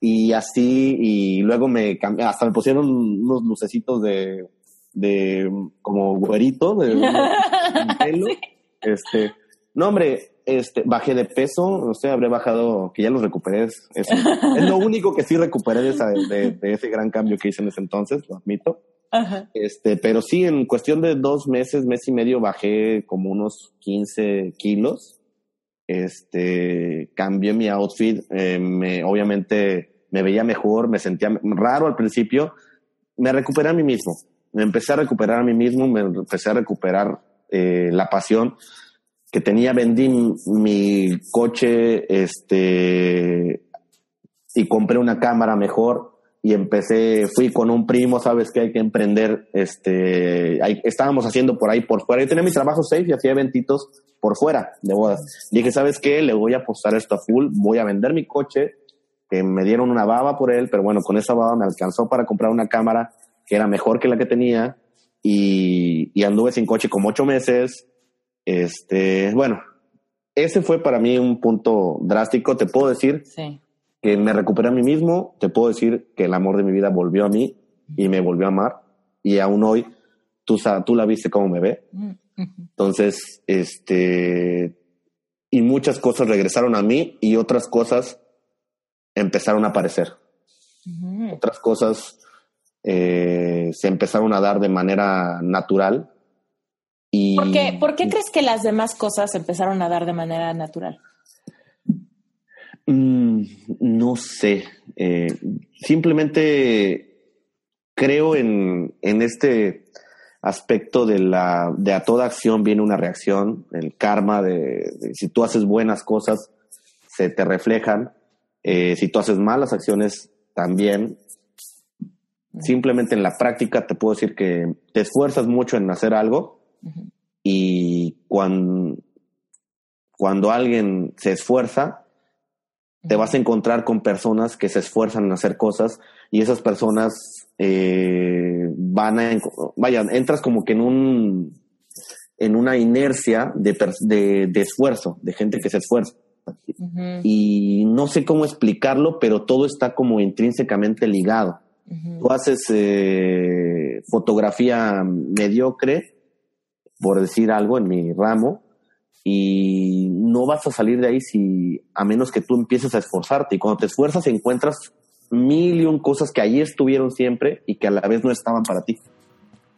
Y así, y luego me cambi- hasta me pusieron unos lucecitos de, de como güerito, de, de pelo. Este, no, hombre, este, bajé de peso, no sé, habré bajado, que ya lo recuperé. Es, es- es lo único que sí recuperé de, esa- de- de ese gran cambio que hice en ese entonces, lo admito. Ajá. Este, pero sí, en cuestión de dos meses, mes y medio, bajé como unos 15 kilos. Este, cambié mi outfit, eh, me, obviamente me veía mejor, me sentía raro al principio. Me recuperé a mí mismo. Me empecé a recuperar a mí mismo, me empecé a recuperar eh, la pasión que tenía. Vendí mi, coche, este, y compré una cámara mejor y empecé, fui con un primo, sabes que hay que emprender, este, ahí, estábamos haciendo por ahí por fuera, yo tenía mi trabajo safe y hacía eventitos por fuera de bodas. Dije, ¿sabes qué? Le voy a apostar esto a full, voy a vender mi coche, que me dieron una baba por él, pero bueno, con esa baba me alcanzó para comprar una cámara que era mejor que la que tenía y, y anduve sin coche como ocho meses. Este, bueno, ese fue para mí un punto drástico, te puedo decir, Sí. que me recuperé a mí mismo, te puedo decir que el amor de mi vida volvió a mí y me volvió a amar y aún hoy tú, tú la viste cómo me ve. Mm. Entonces, este, y muchas cosas regresaron a mí y otras cosas empezaron a aparecer. Ujú. Otras cosas eh, se empezaron a dar de manera natural. Y, ¿Por qué, ¿Por qué crees que las demás cosas empezaron a dar de manera natural? Mm, no sé. Eh, simplemente creo en, en este aspecto de la de a toda acción viene una reacción, el karma de, si tú haces buenas cosas se te reflejan, eh, si tú haces malas acciones también. Simplemente en la práctica te puedo decir que te esfuerzas mucho en hacer algo y cuando, cuando alguien se esfuerza, te vas a encontrar con personas que se esfuerzan en hacer cosas y esas personas eh, van a, vaya, entras como que en un, en una inercia de, de, esfuerzo, de gente que se esfuerza. Y no sé cómo explicarlo, pero todo está como intrínsecamente ligado. Tú haces eh, fotografía mediocre, por decir algo, en mi ramo, y no vas a salir de ahí si a menos que tú empieces a esforzarte y cuando te esfuerzas encuentras mil y un cosas que allí estuvieron siempre y que a la vez no estaban para ti.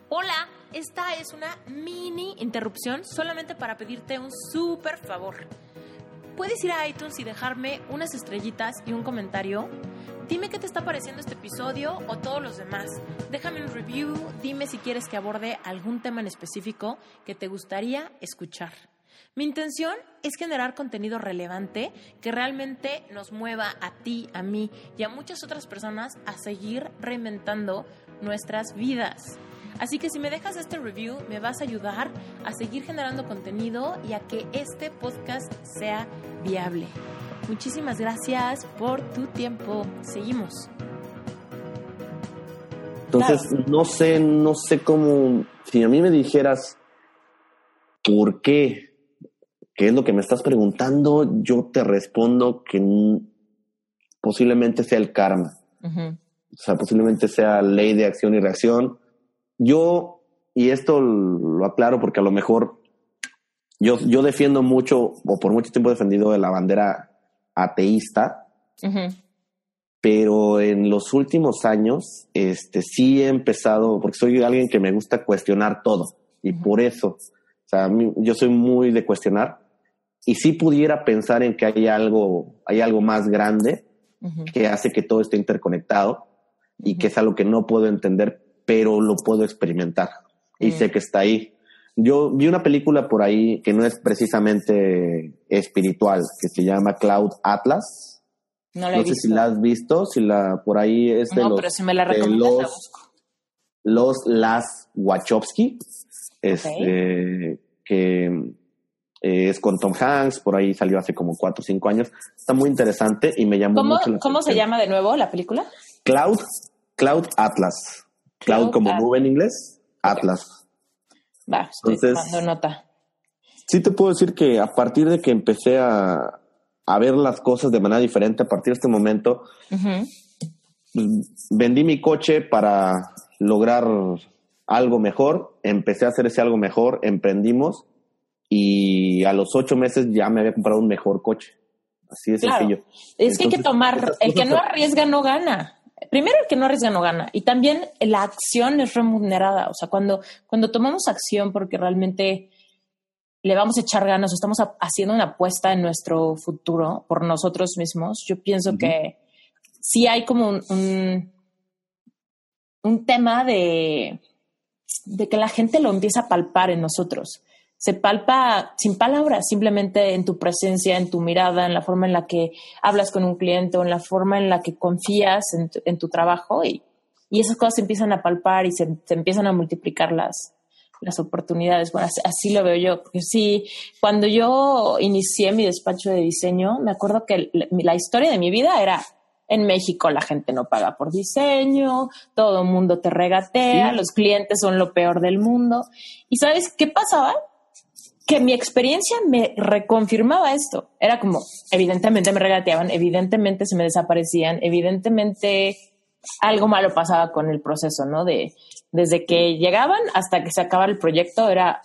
Hola, esta es una mini interrupción solamente para pedirte un súper favor. ¿Puedes ir a iTunes y dejarme unas estrellitas y un comentario? Dime qué te está pareciendo este episodio o todos los demás. Déjame un review, dime si quieres que aborde algún tema en específico que te gustaría escuchar. Mi intención es generar contenido relevante que realmente nos mueva a ti, a mí y a muchas otras personas a seguir reinventando nuestras vidas. Así que si me dejas este review, me vas a ayudar a seguir generando contenido y a que este podcast sea viable. Muchísimas gracias por tu tiempo. Seguimos. Entonces, no sé, no sé cómo, si a mí me dijeras por qué ¿Qué es lo que me estás preguntando? Yo te respondo que posiblemente sea el karma. O sea, posiblemente sea ley de acción y reacción. Yo, y esto lo aclaro porque a lo mejor yo, yo defiendo mucho, o por mucho tiempo he defendido de la bandera ateísta, pero en los últimos años, este, sí he empezado, porque soy alguien que me gusta cuestionar todo, y por eso, o sea, yo soy muy de cuestionar, y si pudiera pensar en que hay algo, hay algo más grande que hace que todo esté interconectado y que es algo que no puedo entender, pero lo puedo experimentar y sé que está ahí. Yo vi una película por ahí que no es precisamente espiritual, que se llama Cloud Atlas. No, la sé si la has visto, si la por ahí es de los, pero si me la los, los Las Wachowski, este, que eh, es con Tom Hanks, por ahí salió hace como cuatro o cinco años. Está muy interesante y me llamó mucho la ¿Cómo se llama de nuevo la película? Cloud, Cloud Atlas. Cloud, como nube en inglés, Atlas. Va, estoy Entonces, nota. Sí te puedo decir que a partir de que empecé a, a ver las cosas de manera diferente, a partir de este momento, vendí mi coche para lograr algo mejor, empecé a hacer ese algo mejor, emprendimos y a los ocho meses ya me había comprado un mejor coche. Así de sencillo. Es que hay que tomar, el que no arriesga no gana. Primero el que no arriesga no gana. Y también la acción es remunerada. O sea, cuando, cuando tomamos acción porque realmente le vamos a echar ganas o estamos haciendo una apuesta en nuestro futuro por nosotros mismos, yo pienso que sí hay como un, un, tema de, de que la gente lo empieza a palpar en nosotros se palpa sin palabras, simplemente en tu presencia, en tu mirada, en la forma en la que hablas con un cliente o en la forma en la que confías en tu, trabajo y, esas cosas se empiezan a palpar y se, empiezan a multiplicar las, las oportunidades. Bueno, así, lo veo yo. Porque sí, cuando yo inicié mi despacho de diseño, me acuerdo que la, historia de mi vida era en México la gente no paga por diseño, todo el mundo te regatea, los clientes son lo peor del mundo. ¿Y sabes qué pasaba? Que mi experiencia me reconfirmaba esto. Era como, evidentemente me regateaban, evidentemente se me desaparecían, evidentemente algo malo pasaba con el proceso, ¿no? De desde que llegaban hasta que se acababa el proyecto era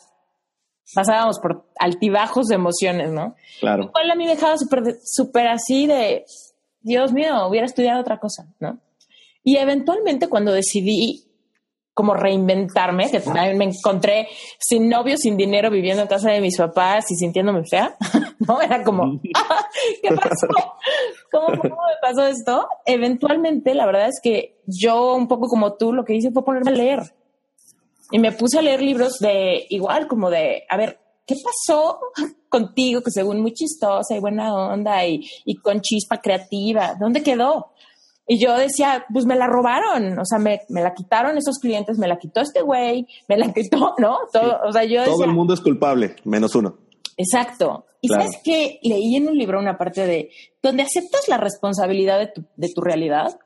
pasábamos por altibajos de emociones, ¿no? Claro. Igual a mí me dejaba súper super así de, Dios mío, hubiera estudiado otra cosa, ¿no? Y eventualmente cuando decidí como reinventarme, que también me encontré sin novio, sin dinero, viviendo en casa de mis papás y sintiéndome fea, ¿no? Era como, ¿qué pasó? ¿Cómo, ¿Cómo, me pasó esto? Eventualmente, la verdad es que yo, un poco como tú, lo que hice fue ponerme a leer. Y me puse a leer libros de igual, como de, a ver, ¿qué pasó contigo? Que según muy chistosa y buena onda y, y con chispa creativa, ¿dónde quedó? Y yo decía, pues me la robaron, o sea, me, me la quitaron esos clientes, me la quitó este güey, me la quitó, ¿no? Todo, o sea, yo Todo el mundo es culpable, menos uno. Exacto. Y Claro. sabes que leí en un libro una parte de donde aceptas la responsabilidad de tu, de tu realidad.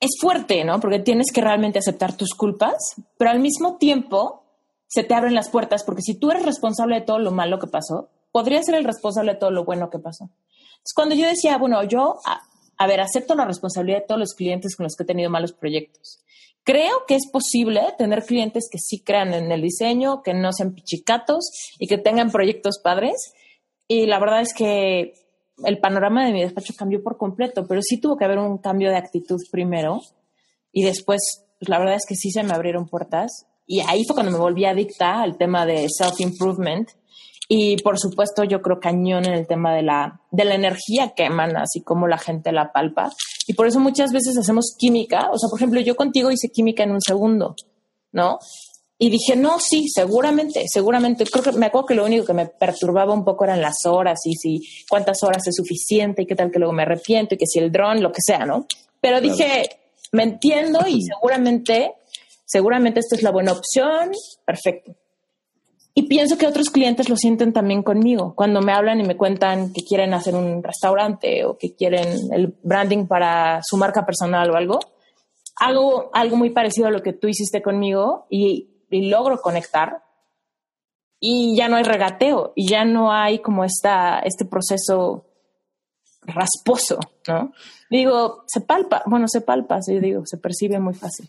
Es fuerte, ¿no? Porque tienes que realmente aceptar tus culpas, pero al mismo tiempo se te abren las puertas porque si tú eres responsable de todo lo malo que pasó, podrías ser el responsable de todo lo bueno que pasó. Entonces, cuando yo decía, bueno, yo, a, ver, acepto la responsabilidad de todos los clientes con los que he tenido malos proyectos. Creo que es posible tener clientes que sí crean en el diseño, que no sean pichicatos y que tengan proyectos padres. Y la verdad es que el panorama de mi despacho cambió por completo, pero sí tuvo que haber un cambio de actitud primero y después, pues la verdad es que sí se me abrieron puertas y ahí fue cuando me volví adicta al tema de self-improvement y por supuesto yo creo cañón en el tema de la, de la energía que emana, así como la gente la palpa. Y por eso muchas veces hacemos química, o sea, por ejemplo, yo contigo hice química en un segundo, ¿no? Y dije, no, sí, seguramente, seguramente. Creo que me acuerdo que lo único que me perturbaba un poco eran las horas y si cuántas horas es suficiente y qué tal que luego me arrepiento y que si el dron, lo que sea, ¿no? Pero Claro. dije, me entiendo y seguramente, seguramente esta es la buena opción, perfecto. Y pienso que otros clientes lo sienten también conmigo. Cuando me hablan y me cuentan que quieren hacer un restaurante o que quieren el branding para su marca personal o algo, hago algo muy parecido a lo que tú hiciste conmigo y, y logro conectar. Y ya no hay regateo y ya no hay como esta, este proceso rasposo, ¿no? Digo, se palpa, bueno, se palpa, sí, digo, se percibe muy fácil.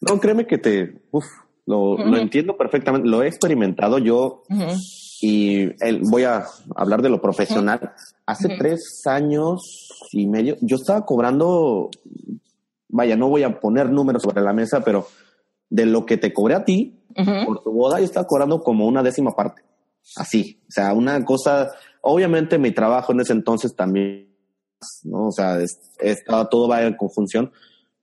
No, créeme que te, uf, lo, lo entiendo perfectamente, lo he experimentado yo y el- voy a hablar de lo profesional. Hace tres años y medio, yo estaba cobrando, vaya, no voy a poner números sobre la mesa, pero de lo que te cobré a ti por tu boda, yo estaba cobrando como una décima parte. Así, o sea, una cosa, obviamente mi trabajo en ese entonces también, ¿no? O sea, es- estaba todo va en conjunción,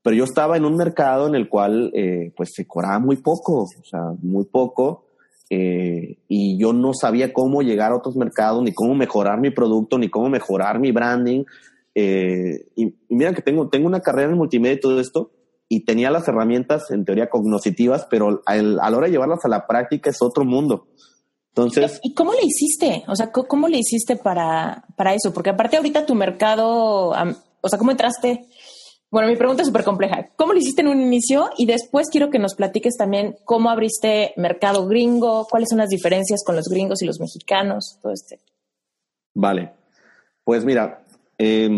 pero yo estaba en un mercado en el cual eh, pues se cobraba muy poco, o sea, muy poco, eh, y yo no sabía cómo llegar a otros mercados, ni cómo mejorar mi producto, ni cómo mejorar mi branding. eh, y, mira que tengo, tengo una carrera en multimedia y todo esto, y tenía las herramientas en teoría cognitivas, pero al- a la hora de llevarlas a la práctica es otro mundo. Entonces, ¿Y cómo le hiciste? O sea, ¿cómo, cómo le hiciste para, para eso? Porque aparte ahorita tu mercado, o sea, ¿cómo entraste? Bueno, mi pregunta es súper compleja. ¿Cómo lo hiciste en un inicio? Y después quiero que nos platiques también cómo abriste mercado gringo, cuáles son las diferencias con los gringos y los mexicanos, todo este. Vale. Pues mira, eh,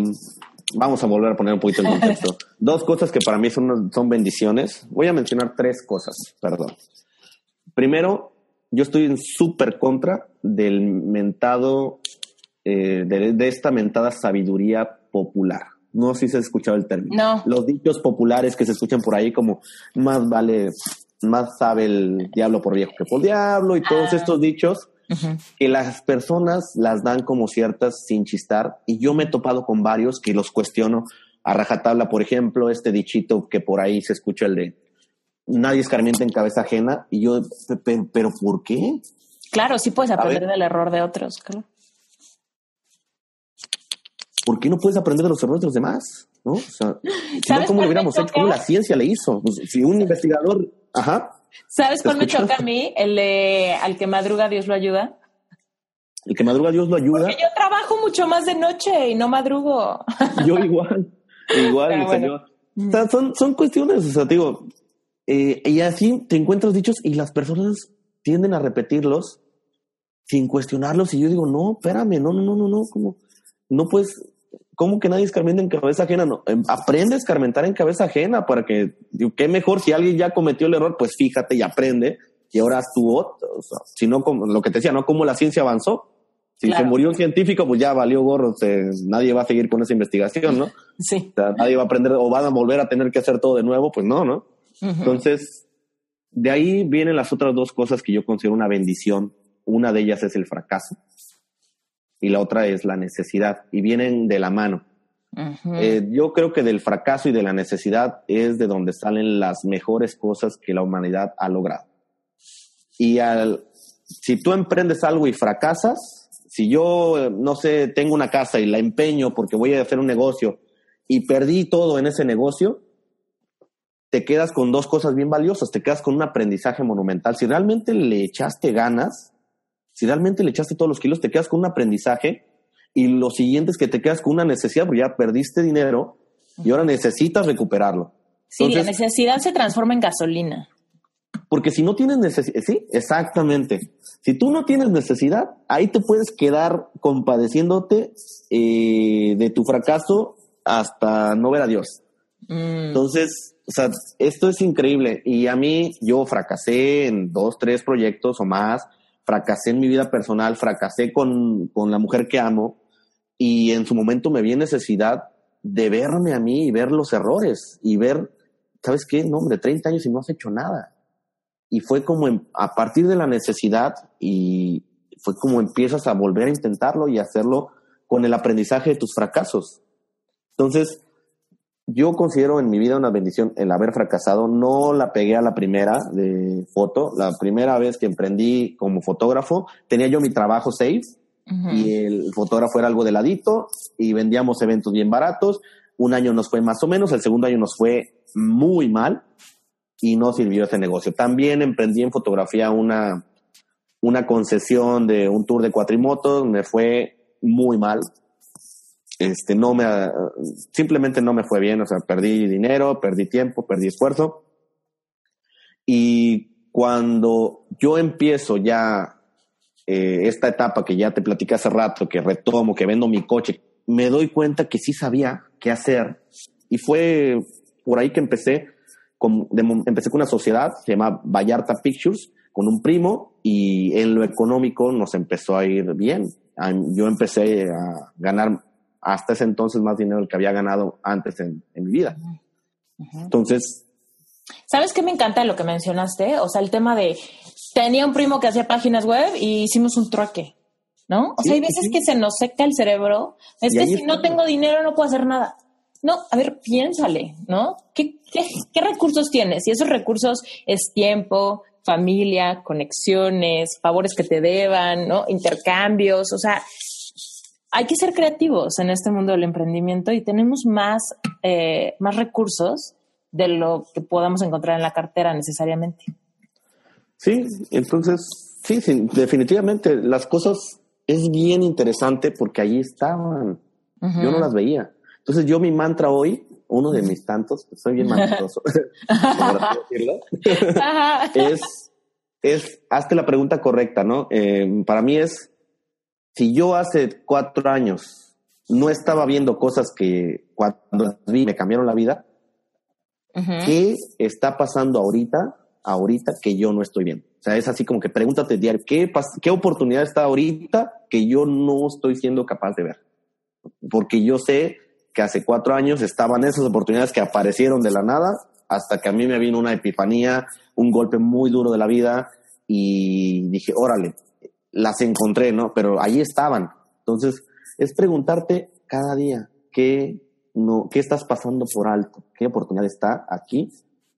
vamos a volver a poner un poquito en contexto. Dos cosas que para mí son, son bendiciones. Voy a mencionar tres cosas, perdón. Primero, yo estoy en súper contra del mentado, eh, de, de esta mentada sabiduría popular. No sé si se ha escuchado el término. No. Los dichos populares que se escuchan por ahí como más vale, más sabe el diablo por viejo que por diablo y todos Ah. estos dichos que las personas las dan como ciertas sin chistar y yo me he topado con varios que los cuestiono a rajatabla, por ejemplo, este dichito que por ahí se escucha el de nadie escarmienta en cabeza ajena y yo, "Pe- pe- pero ¿por qué? Claro, sí puedes aprender del error de otros, claro. ¿Por qué no puedes aprender de los errores de los demás? ¿No? O sea, si no, ¿Sabes ¿cómo lo me hubiéramos hecho? ¿Cómo la ciencia le hizo? Pues, si un investigador, ajá, ¿Sabes ¿Te cuál me escucho? choca a mí? El de al que madruga Dios lo ayuda. el que madruga Dios lo ayuda, Que yo trabajo mucho más de noche y no madrugo. yo igual, igual, Pero bueno. o sea, son, son cuestiones, o sea, digo, eh, y así te encuentras dichos y las personas tienden a repetirlos sin cuestionarlos y yo digo, no, espérame, no, no, no, no, no, ¿cómo? No puedes, ¿cómo que nadie escarmienta en cabeza ajena? No, em, aprende a escarmentar en cabeza ajena para que, qué mejor si alguien ya cometió el error, pues fíjate y aprende y ahora tu otro, o sea, si no, como, lo que te decía, ¿no? Cómo la ciencia avanzó. Si se murió un científico, pues ya valió gorro, nadie va a seguir con esa investigación, ¿no? Sí. nadie va a aprender o van a volver a tener que hacer todo de nuevo, pues no, ¿no? Entonces, de ahí vienen las otras dos cosas que yo considero una bendición. Una de ellas es el fracaso y la otra es la necesidad y vienen de la mano. Eh, yo creo que del fracaso y de la necesidad es de donde salen las mejores cosas que la humanidad ha logrado. Y al, si tú emprendes algo y fracasas, si yo, no sé, tengo una casa y la empeño porque voy a hacer un negocio y perdí todo en ese negocio, te quedas con dos cosas bien valiosas, te quedas con un aprendizaje monumental. Si realmente le echaste ganas, si realmente le echaste todos los kilos, te quedas con un aprendizaje y lo siguiente es que te quedas con una necesidad, porque ya perdiste dinero y ahora necesitas recuperarlo. Sí, la necesidad se transforma en gasolina. Porque si no tienes necesidad, sí, exactamente. Si tú no tienes necesidad, ahí te puedes quedar compadeciéndote eh, de tu fracaso hasta no ver a Dios. Mm. Entonces, o sea, esto es increíble. Y a mí, yo fracasé en dos, tres proyectos o más, fracasé en mi vida personal, fracasé con, con la mujer que amo, y en su momento me vi en necesidad de verme a mí y ver los errores y ver, ¿sabes qué? No, hombre, 30 años y no has hecho nada. Y fue como a partir de la necesidad y fue como empiezas a volver a intentarlo y hacerlo con el aprendizaje de tus fracasos. Entonces, yo considero en mi vida una bendición el haber fracasado. No la pegué a la primera de foto. La primera vez que emprendí como fotógrafo, tenía yo mi trabajo safe y el fotógrafo era algo de ladito y vendíamos eventos bien baratos. Un año nos fue más o menos, el segundo año nos fue muy mal y no sirvió ese negocio. También emprendí en fotografía una, una concesión de un tour de cuatrimotos, me fue muy mal. Este, no me, simplemente no me fue bien, o sea, perdí dinero, perdí tiempo, perdí esfuerzo. Y cuando yo empiezo ya eh, esta etapa que ya te platicé hace rato, que retomo, que vendo mi coche, me doy cuenta que sí sabía qué hacer. Y fue por ahí que empecé con, empecé con una sociedad, se llama Vallarta Pictures, con un primo y en lo económico nos empezó a ir bien. Yo empecé a ganar hasta ese entonces más dinero del que había ganado antes en, mi vida. Entonces... ¿Sabes qué me encanta lo que mencionaste? O sea, el tema de, tenía un primo que hacía páginas web y hicimos un trueque, ¿no? O sea, hay veces que se nos seca el cerebro. Es que si no tengo dinero no puedo hacer nada. No, a ver, piénsale, ¿no? ¿Qué, qué, recursos tienes? Y esos recursos es tiempo, familia, conexiones, favores que te deban, ¿no? Intercambios, o sea, hay que ser creativos en este mundo del emprendimiento y tenemos más, eh, más recursos de lo que podamos encontrar en la cartera necesariamente. Sí, entonces, sí, sí definitivamente las cosas es bien interesante porque ahí estaban. Yo no las veía. Entonces yo mi mantra hoy, uno de mis tantos, soy bien mantroso, es, es, hazte la pregunta correcta, ¿no? Eh, para mí es, si yo hace cuatro años no estaba viendo cosas que cuando vi me cambiaron la vida, ¿qué está pasando ahorita, ahorita que yo no estoy viendo? O sea, es así como que pregúntate diario, ¿qué, ¿qué oportunidad está ahorita que yo no estoy siendo capaz de ver? Porque yo sé que hace cuatro años estaban esas oportunidades que aparecieron de la nada, hasta que a mí me vino una epifanía, un golpe muy duro de la vida y dije, órale, las encontré, ¿no? Pero ahí estaban. Entonces, es preguntarte cada día qué, no, qué estás pasando por alto, qué oportunidad está aquí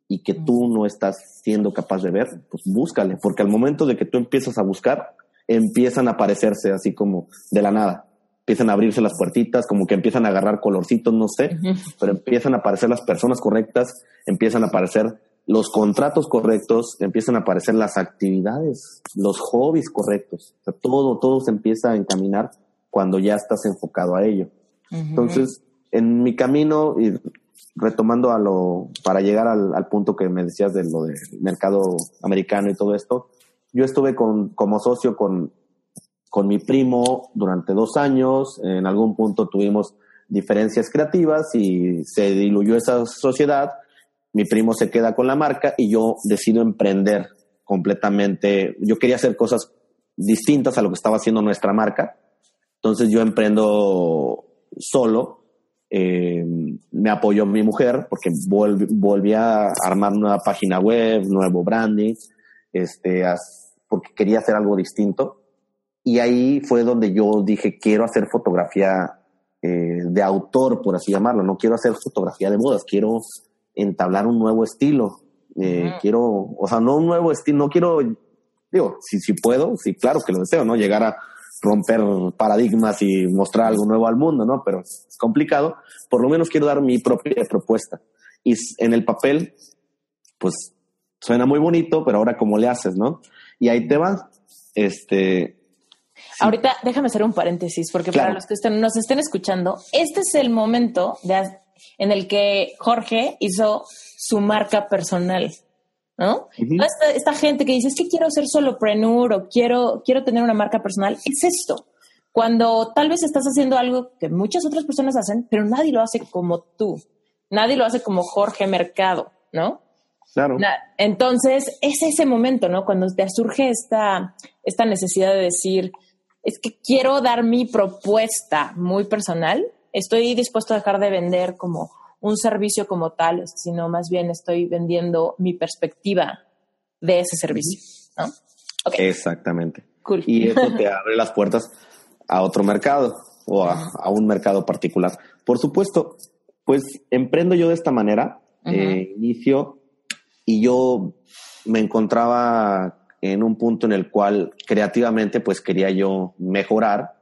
y que tú no estás siendo capaz de ver, pues búscale, porque al momento de que tú empiezas a buscar, empiezan a aparecerse así como de la nada. Empiezan a abrirse las puertitas, como que empiezan a agarrar colorcitos, no sé, pero empiezan a aparecer las personas correctas, empiezan a aparecer los contratos correctos, empiezan a aparecer las actividades, los hobbies correctos. O sea, todo, todo se empieza a encaminar cuando ya estás enfocado a ello. Entonces, en mi camino, y retomando a lo, para llegar al, al, punto que me decías de lo del mercado americano y todo esto, yo estuve con, como socio con con mi primo durante dos años. En algún punto tuvimos diferencias creativas y se diluyó esa sociedad. Mi primo se queda con la marca y yo decido emprender completamente. Yo quería hacer cosas distintas a lo que estaba haciendo nuestra marca Entonces yo emprendo solo, eh, me apoyó mi mujer porque volví a armar nueva página web, nuevo branding, este, porque quería hacer algo distinto. Y ahí fue donde yo dije, quiero hacer fotografía eh, de autor, por así llamarlo, no quiero hacer fotografía de bodas, quiero entablar un nuevo estilo, eh, quiero, o sea, no un nuevo estilo, no quiero, digo, si, si puedo, sí, claro que lo deseo, ¿no? Llegar a romper paradigmas y mostrar algo nuevo al mundo, ¿no? Pero es complicado. Por lo menos quiero dar mi propia propuesta. Y en el papel, pues suena muy bonito, pero ahora cómo le haces, ¿no? Y ahí te va. Este. Ahorita déjame hacer un paréntesis, porque para los que nos estén escuchando, este es el momento en el que Jorge hizo su marca personal. ¿no? esta, gente que dice, es que quiero ser solopreneur o quiero, quiero tener una marca personal, es esto. Cuando tal vez estás haciendo algo que muchas otras personas hacen, pero nadie lo hace como tú. Nadie lo hace como Jorge Mercado, ¿no? Claro. Entonces, es ese momento, ¿no? Cuando te surge esta, esta necesidad de decir, es que quiero dar mi propuesta muy personal, estoy dispuesto a dejar de vender como un servicio como tal, sino más bien estoy vendiendo mi perspectiva de ese servicio. ¿no? Exactamente. Y eso te abre las puertas a otro mercado o a, un mercado particular. Por supuesto, pues emprendo yo de esta manera, eh, inicio y yo me encontraba en un punto en el cual creativamente pues quería yo mejorar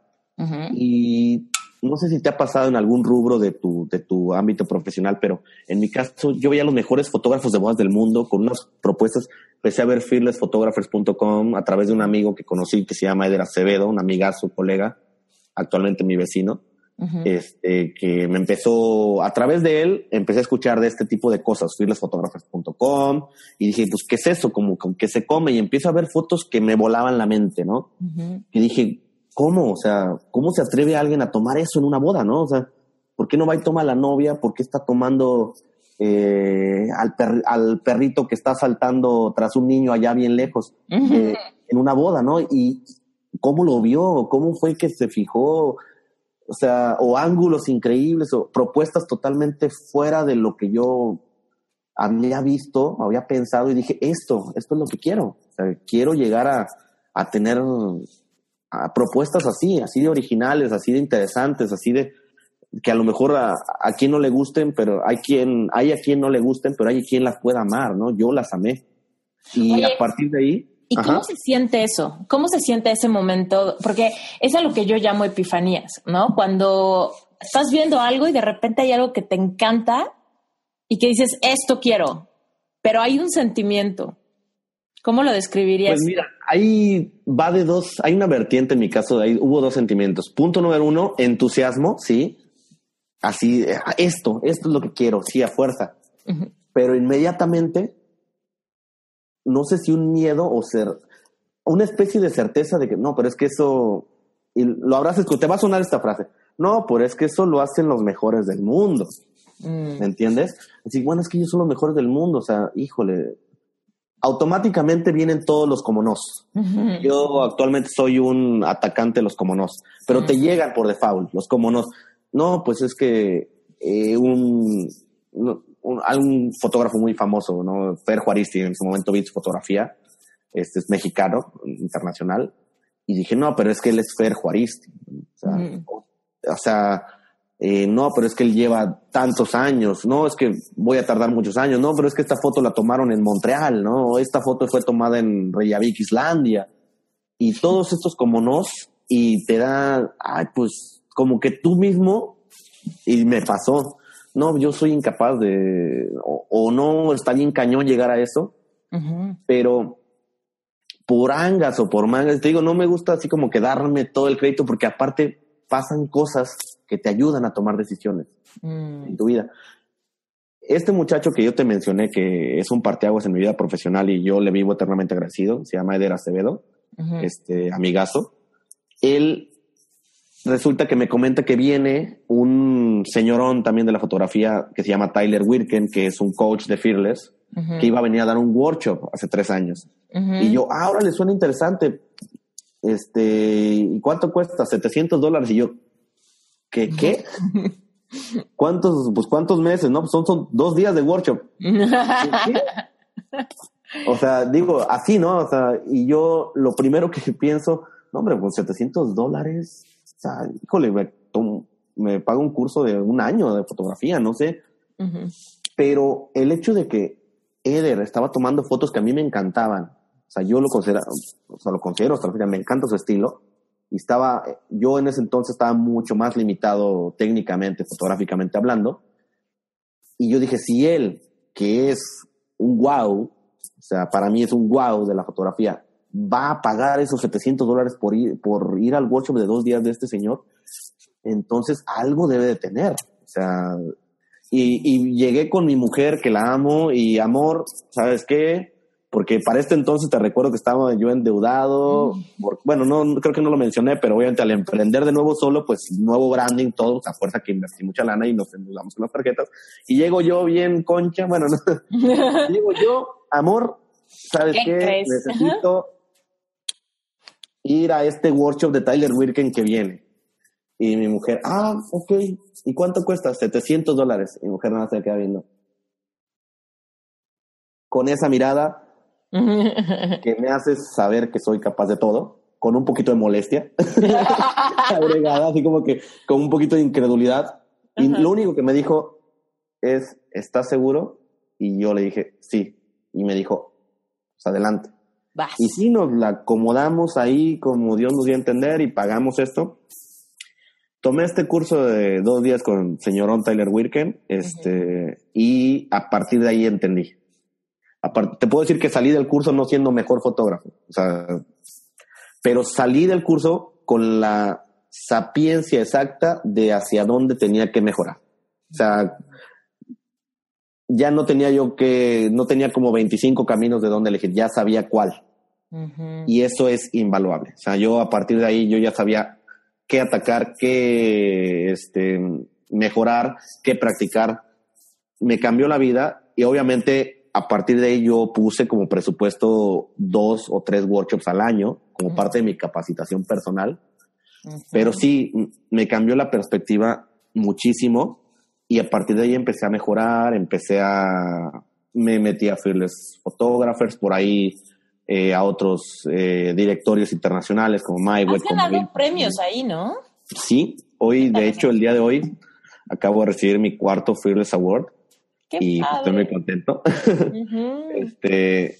y no sé si te ha pasado en algún rubro de tu, de tu ámbito profesional, pero en mi caso yo veía los mejores fotógrafos de bodas del mundo con unas propuestas. Empecé a ver fearlessphotographers.com a través de un amigo que conocí que se llama Eder Acevedo, un amigazo, colega, actualmente mi vecino, este, que me empezó, a través de él, empecé a escuchar de este tipo de cosas, fearlessphotographers.com, y dije, pues, ¿qué es eso? Como, como, que se come, y empiezo a ver fotos que me volaban la mente, ¿no? Y dije, ¿cómo? O sea, ¿cómo se atreve alguien a tomar eso en una boda, no? O sea, ¿por qué no va y toma a la novia? ¿Por qué está tomando eh, al, perrito que está saltando tras un niño allá bien lejos eh, en una boda, no? Y cómo lo vio, cómo fue que se fijó, o sea, o ángulos increíbles, o propuestas totalmente fuera de lo que yo había visto, había pensado y dije, esto, esto es lo que quiero. O sea, quiero llegar a, a tener a propuestas así, así de originales, así de interesantes, así de que a lo mejor a, quien no le gusten, pero hay quien, hay a quien no le gusten, pero hay quien las pueda amar, ¿no? Yo las amé. Y a partir de ahí. ¿Y cómo se siente eso? ¿Cómo se siente ese momento? Porque es a lo que yo llamo epifanías, ¿no? Cuando estás viendo algo y de repente hay algo que te encanta y que dices, esto quiero, pero hay un sentimiento. ¿Cómo lo describirías? Pues mira, ahí va de dos, hay una vertiente en mi caso, de ahí hubo dos sentimientos. Punto número uno, entusiasmo, sí. Así, esto, esto es lo que quiero, sí, a fuerza. Pero inmediatamente, no sé si un miedo o ser, una especie de certeza de que no, pero es que eso, y lo habrás escuchado, te va a sonar esta frase. No, pero es que eso lo hacen los mejores del mundo. Mm. ¿Me entiendes? Así, bueno, es que ellos son los mejores del mundo. O sea, híjole, automáticamente vienen todos los como nos. Yo actualmente soy un atacante de los como nos, pero te llegan por default los como nos. No, pues es que eh, un, un, fotógrafo muy famoso, ¿no? Fer Juaristi, en su momento vi su fotografía, este es mexicano, internacional, y dije, no, pero es que él es Fer Juaristi. o sea eh, no, pero es que él lleva tantos años, no, es que voy a tardar muchos años, no, pero es que esta foto la tomaron en Montreal, no, esta foto fue tomada en Reykjavik, Islandia, y todos estos como nos, y te da, ay, pues, como que tú mismo, y me pasó, no, yo soy incapaz de, o, no está bien cañón llegar a eso, pero por angas o por mangas, te digo, no me gusta así como que darme todo el crédito, porque aparte pasan cosas que te ayudan a tomar decisiones mm. en tu vida. Este muchacho que yo te mencioné, que es un parteaguas en mi vida profesional y yo le vivo eternamente agradecido, se llama Eder Acevedo, este amigazo. Él resulta que me comenta que viene un señorón también de la fotografía que se llama Tyler Wirken, que es un coach de Fearless, que iba a venir a dar un workshop hace tres años. Y yo, ahora le suena interesante. este, ¿y cuánto cuesta? 700 dólares. Y yo, ¿qué? ¿Qué? ¿Cuántos, pues cuántos meses? No, pues son, son dos días de workshop. O sea, digo, así, ¿no? O sea, y yo lo primero que pienso, no, hombre, pues 700 dólares, o sea, híjole, me, me pago un curso de un año de fotografía, no sé. Pero el hecho de que Eder estaba tomando fotos que a mí me encantaban, o sea, yo lo considero, o sea, lo considero hasta me encanta su estilo, y estaba, yo en ese entonces estaba mucho más limitado técnicamente, fotográficamente hablando, y yo dije, si él, que es un wow, o sea, para mí es un wow de la fotografía, va a pagar esos 700 dólares por ir, por ir al workshop de dos días de este señor, entonces algo debe de tener. O sea, y, y llegué con mi mujer que la amo y amor, ¿sabes qué? Porque para este entonces te recuerdo que estaba yo endeudado, bueno, no creo que no lo mencioné, pero obviamente al emprender de nuevo solo, pues nuevo branding, todo, a fuerza que invertí mucha lana y nos endeudamos con las tarjetas. Y llego yo bien concha, bueno, no, llego yo, amor, ¿sabes qué? Necesito ir a este workshop de Tyler Wirken que viene. Y mi mujer, ah, ok, ¿y cuánto cuesta? 700 dólares. Y mi mujer nada se queda viendo. Con esa mirada, que me haces saber que soy capaz de todo, con un poquito de molestia, agregada, así como que con un poquito de incredulidad. Y lo único que me dijo es, ¿estás seguro? Y yo le dije, sí. Y me dijo, pues adelante. Y si nos la acomodamos ahí como Dios nos dio a entender y pagamos esto. Tomé este curso de dos días con el señor Tyler Wirken este, y a partir de ahí entendí te puedo decir que salí del curso no siendo mejor fotógrafo, o sea, pero salí del curso con la sapiencia exacta de hacia dónde tenía que mejorar. O sea, ya no tenía yo que, no tenía como 25 caminos de dónde elegir, ya sabía cuál. Y eso es invaluable. O sea, yo a partir de ahí yo ya sabía qué atacar, qué este, mejorar, qué practicar. Me cambió la vida y obviamente a partir de ello puse como presupuesto dos o tres workshops al año como parte de mi capacitación personal. Pero sí, me cambió la perspectiva muchísimo y a partir de ahí empecé a mejorar, empecé a, me metí a Fearless Photographers, por ahí eh, a otros eh, directorios internacionales como MyWeb. Has ganado premios ahí, ¿no? Sí, hoy, de hecho, el día de hoy acabo de recibir mi cuarto Fearless Award y estoy muy contento. este,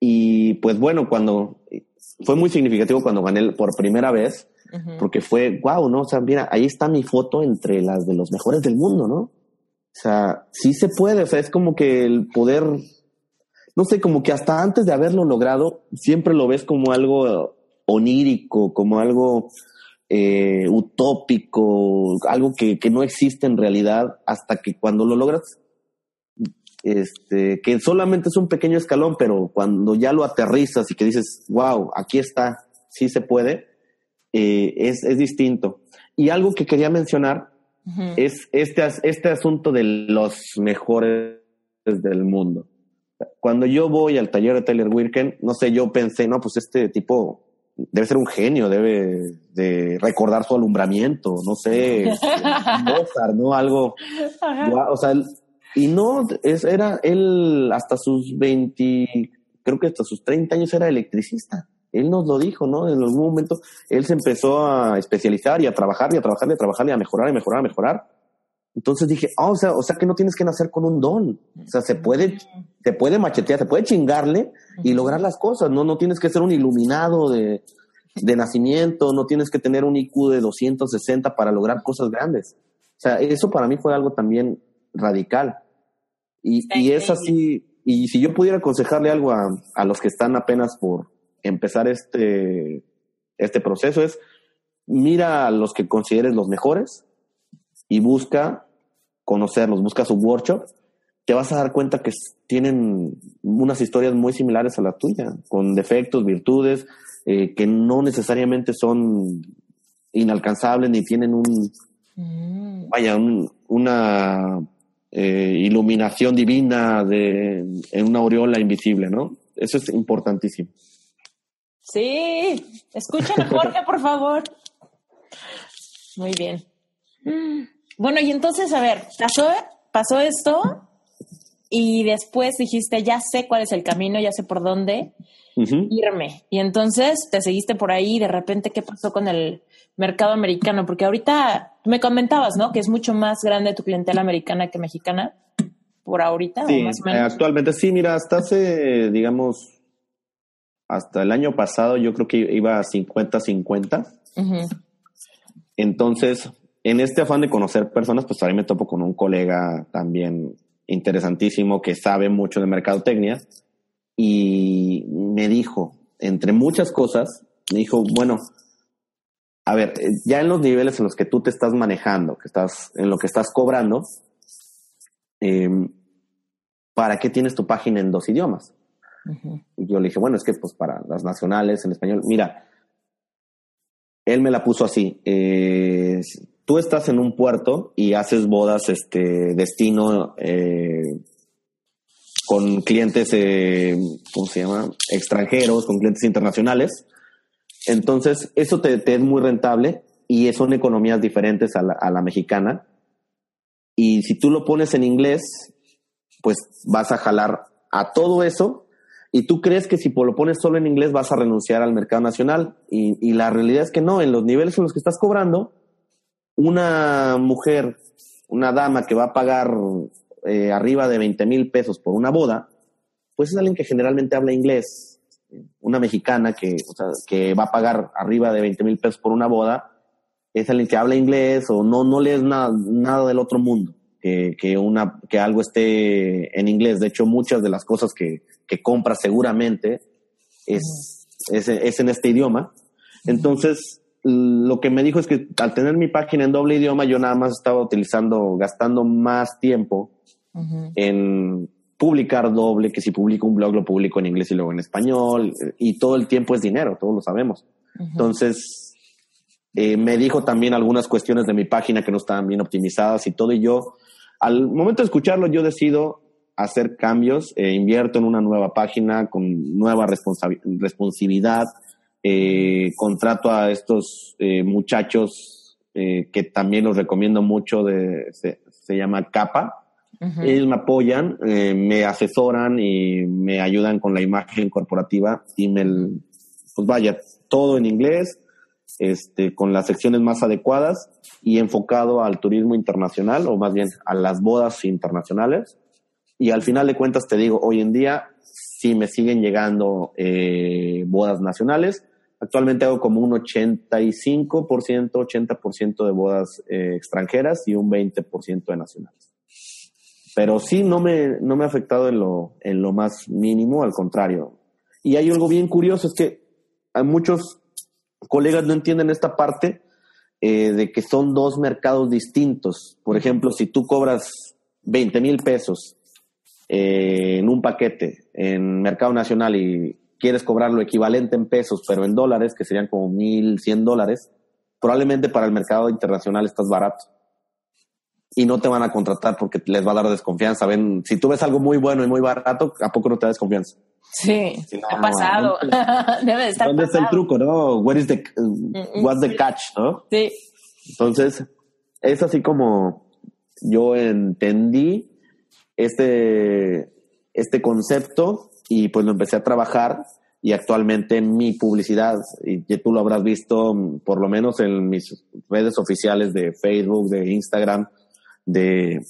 y pues bueno, cuando fue muy significativo cuando gané por primera vez, porque fue, wow, ¿no? O sea, mira, ahí está mi foto entre las de los mejores del mundo, ¿no? O sea, sí se puede, o sea, es como que el poder, no sé, como que hasta antes de haberlo logrado, siempre lo ves como algo onírico, como algo eh, utópico, algo que, que no existe en realidad, hasta que cuando lo logras este, que solamente es un pequeño escalón, pero cuando ya lo aterrizas y que dices, wow, aquí está, sí se puede, eh, es, es, distinto. Y algo que quería mencionar es este, este asunto de los mejores del mundo. Cuando yo voy al taller de Taylor Wirken, no sé, yo pensé, no, pues este tipo debe ser un genio, debe de recordar su alumbramiento, no sé, Mozart, ¿no? Algo, o sea, y no, es, era él hasta sus 20, creo que hasta sus 30 años era electricista. Él nos lo dijo, ¿no? En algún momento él se empezó a especializar y a trabajar y a trabajar y a trabajar y a mejorar y mejorar, a mejorar. Entonces dije, ah, o sea, o sea que no tienes que nacer con un don. O sea, se puede, se puede machetear, se puede chingarle y lograr las cosas. No, no tienes que ser un iluminado de, de nacimiento, no tienes que tener un IQ de 260 para lograr cosas grandes. O sea, eso para mí fue algo también radical. Y, es así, y si yo pudiera aconsejarle algo a, a, los que están apenas por empezar este, este proceso es, mira a los que consideres los mejores y busca conocerlos, busca su workshop, te vas a dar cuenta que tienen unas historias muy similares a la tuya, con defectos, virtudes, eh, que no necesariamente son inalcanzables ni tienen un, mm. vaya, una eh, iluminación divina de, en una aureola invisible, ¿no? Eso es importantísimo. Sí, escuchen a Jorge, por favor. Muy bien. Bueno, y entonces, a ver, pasó, pasó esto y después dijiste, ya sé cuál es el camino, ya sé por dónde irme. Y entonces te seguiste por ahí y de repente, ¿qué pasó con el mercado americano? Porque ahorita me comentabas, ¿no? Que es mucho más grande tu clientela americana que mexicana. Por ahorita, sí, más o menos. actualmente sí, mira, hasta hace, digamos, hasta el año pasado yo creo que iba a 50-50. Entonces, en este afán de conocer personas, pues ahí me topo con un colega también interesantísimo que sabe mucho de mercadotecnia y me dijo, entre muchas cosas, me dijo, bueno, a ver, ya en los niveles en los que tú te estás manejando, que estás, en lo que estás cobrando, em, ¿para qué tienes tu página en dos idiomas? Y yo le dije, bueno, es que pues para las nacionales en español, mira, él me la puso así, eh, tú estás en un puerto y haces bodas, este, destino, eh, con clientes, eh, ¿cómo se llama? Extranjeros, con clientes internacionales. Entonces, eso te, es muy rentable y son economías diferentes a la, a la, mexicana. Y si tú lo pones en inglés, pues vas a jalar a todo eso y tú crees que si lo pones solo en inglés vas a renunciar al mercado nacional. Y, la realidad es que no, en los niveles en los que estás cobrando, una mujer, una dama que va a pagar eh, arriba de 20 mil pesos por una boda, pues es alguien que generalmente habla inglés. Una mexicana que, o sea, que va a pagar arriba de 20 mil pesos por una boda, es alguien que habla inglés o no, no lees nada, nada del otro mundo, que, que, una, que algo esté en inglés. De hecho, muchas de las cosas que, que compra seguramente es, es, es en este idioma. Entonces, lo que me dijo es que al tener mi página en doble idioma, yo nada más estaba utilizando, gastando más tiempo en publicar doble, que si publico un blog lo publico en inglés y luego en español, y todo el tiempo es dinero, todos lo sabemos. Entonces, eh, me dijo también algunas cuestiones de mi página que no estaban bien optimizadas y todo, y yo, al momento de escucharlo, yo decido hacer cambios, eh, invierto en una nueva página con nueva responsabilidad, eh, contrato a estos eh, muchachos que también los recomiendo mucho, de, se, llama Capa. Ellos me apoyan, me asesoran y me ayudan con la imagen corporativa y me, pues vaya, todo en inglés, este, con las secciones más adecuadas y enfocado al turismo internacional o más bien a las bodas internacionales. Y al final de cuentas te digo, hoy en día sí me siguen llegando bodas nacionales, Actualmente hago como un 85%, 80% de bodas eh, extranjeras y un 20% de nacionales. Pero sí no me, no me ha afectado en lo, en lo más mínimo, al contrario. Y hay algo bien curioso, es que hay muchos colegas no entienden esta parte eh, de que son dos mercados distintos. Por ejemplo, si tú cobras 20 mil pesos eh, en un paquete en mercado nacional y quieres cobrar lo equivalente en pesos, pero en dólares, que serían como mil cien dólares, probablemente para el mercado internacional estás barato. Y no te van a contratar porque les va a dar desconfianza. Ven, si tú ves algo muy bueno y muy barato, ¿a poco no te da desconfianza? Sí, ha pasado. Debe de estar ¿Dónde está el truco, no? Where is the, what's the catch, no? Sí. Entonces, es así como yo entendí este, este concepto y pues lo empecé a trabajar y actualmente en mi publicidad, y tú lo habrás visto por lo menos en mis redes oficiales de Facebook, de Instagram, de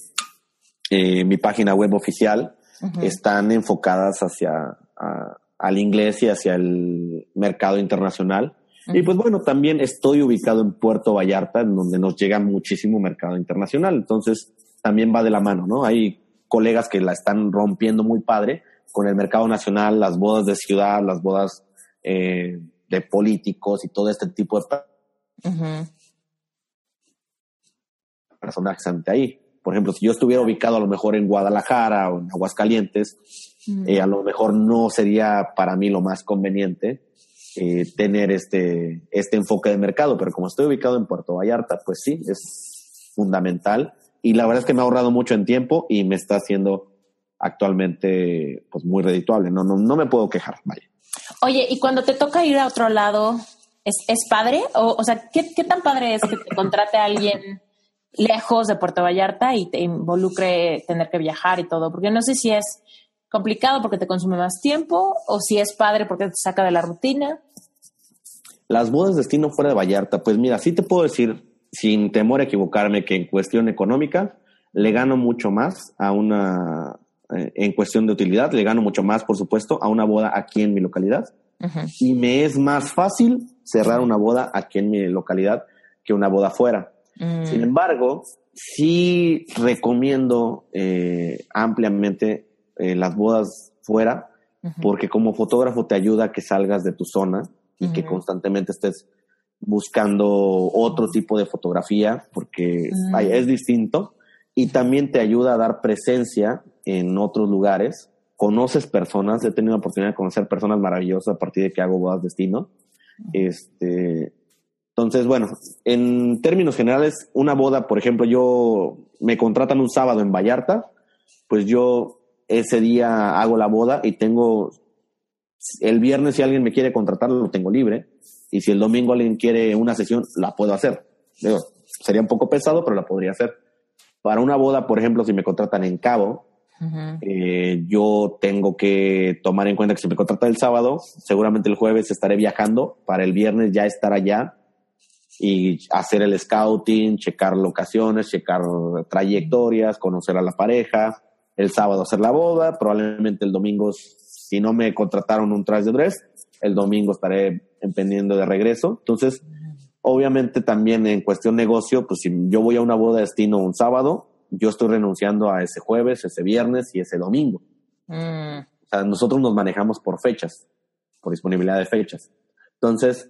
eh, mi página web oficial, están enfocadas hacia al inglés y hacia el mercado internacional. Y pues bueno, también estoy ubicado en Puerto Vallarta, en donde nos llega muchísimo mercado internacional. Entonces, también va de la mano, ¿no? Hay colegas que la están rompiendo muy padre con el mercado nacional, las bodas de ciudad, las bodas eh, de políticos y todo este tipo de personajes ante ahí. Por ejemplo, si yo estuviera ubicado a lo mejor en Guadalajara o en Aguascalientes, eh, a lo mejor no sería para mí lo más conveniente eh, tener este, este enfoque de mercado, pero como estoy ubicado en Puerto Vallarta, pues sí, es fundamental. Y la verdad es que me ha ahorrado mucho en tiempo y me está haciendo actualmente pues muy redituable. No, no, no me puedo quejar, vaya. Oye, y cuando te toca ir a otro lado, ¿es, es padre? O, o sea, ¿qué, ¿qué tan padre es que te contrate a alguien lejos de Puerto Vallarta y te involucre tener que viajar y todo? Porque no sé si es complicado porque te consume más tiempo o si es padre porque te saca de la rutina. Las bodas de destino fuera de Vallarta, pues mira, sí te puedo decir, sin temor a equivocarme, que en cuestión económica le gano mucho más a una, eh, en cuestión de utilidad, le gano mucho más, por supuesto, a una boda aquí en mi localidad. Y me es más fácil cerrar una boda aquí en mi localidad que una boda fuera. Mm. Sin embargo, sí recomiendo eh, ampliamente eh, las bodas fuera, porque como fotógrafo te ayuda a que salgas de tu zona y que constantemente estés buscando otro tipo de fotografía, porque Mm. vaya, es distinto. Y también te ayuda a dar presencia en otros lugares. Conoces personas, he tenido la oportunidad de conocer personas maravillosas a partir de que hago bodas destino. Este, entonces, bueno, en términos generales, una boda, por ejemplo, yo me contratan un sábado en Vallarta, pues yo ese día hago la boda y tengo el viernes si alguien me quiere contratar lo tengo libre y si el domingo alguien quiere una sesión la puedo hacer. Digo, sería un poco pesado, pero la podría hacer. Para una boda, por ejemplo, si me contratan en Cabo, eh, yo tengo que tomar en cuenta que si me contratan el sábado, seguramente el jueves estaré viajando para el viernes ya estar allá y hacer el scouting, checar locaciones, checar trayectorias, conocer a la pareja, el sábado hacer la boda, probablemente el domingo, si no me contrataron un traje de dress, el domingo estaré empendiendo de regreso. Entonces, obviamente también en cuestión negocio, pues si yo voy a una boda de destino un sábado, yo estoy renunciando a ese jueves, ese viernes y ese domingo. Mm. O sea, nosotros nos manejamos por fechas, por disponibilidad de fechas. Entonces,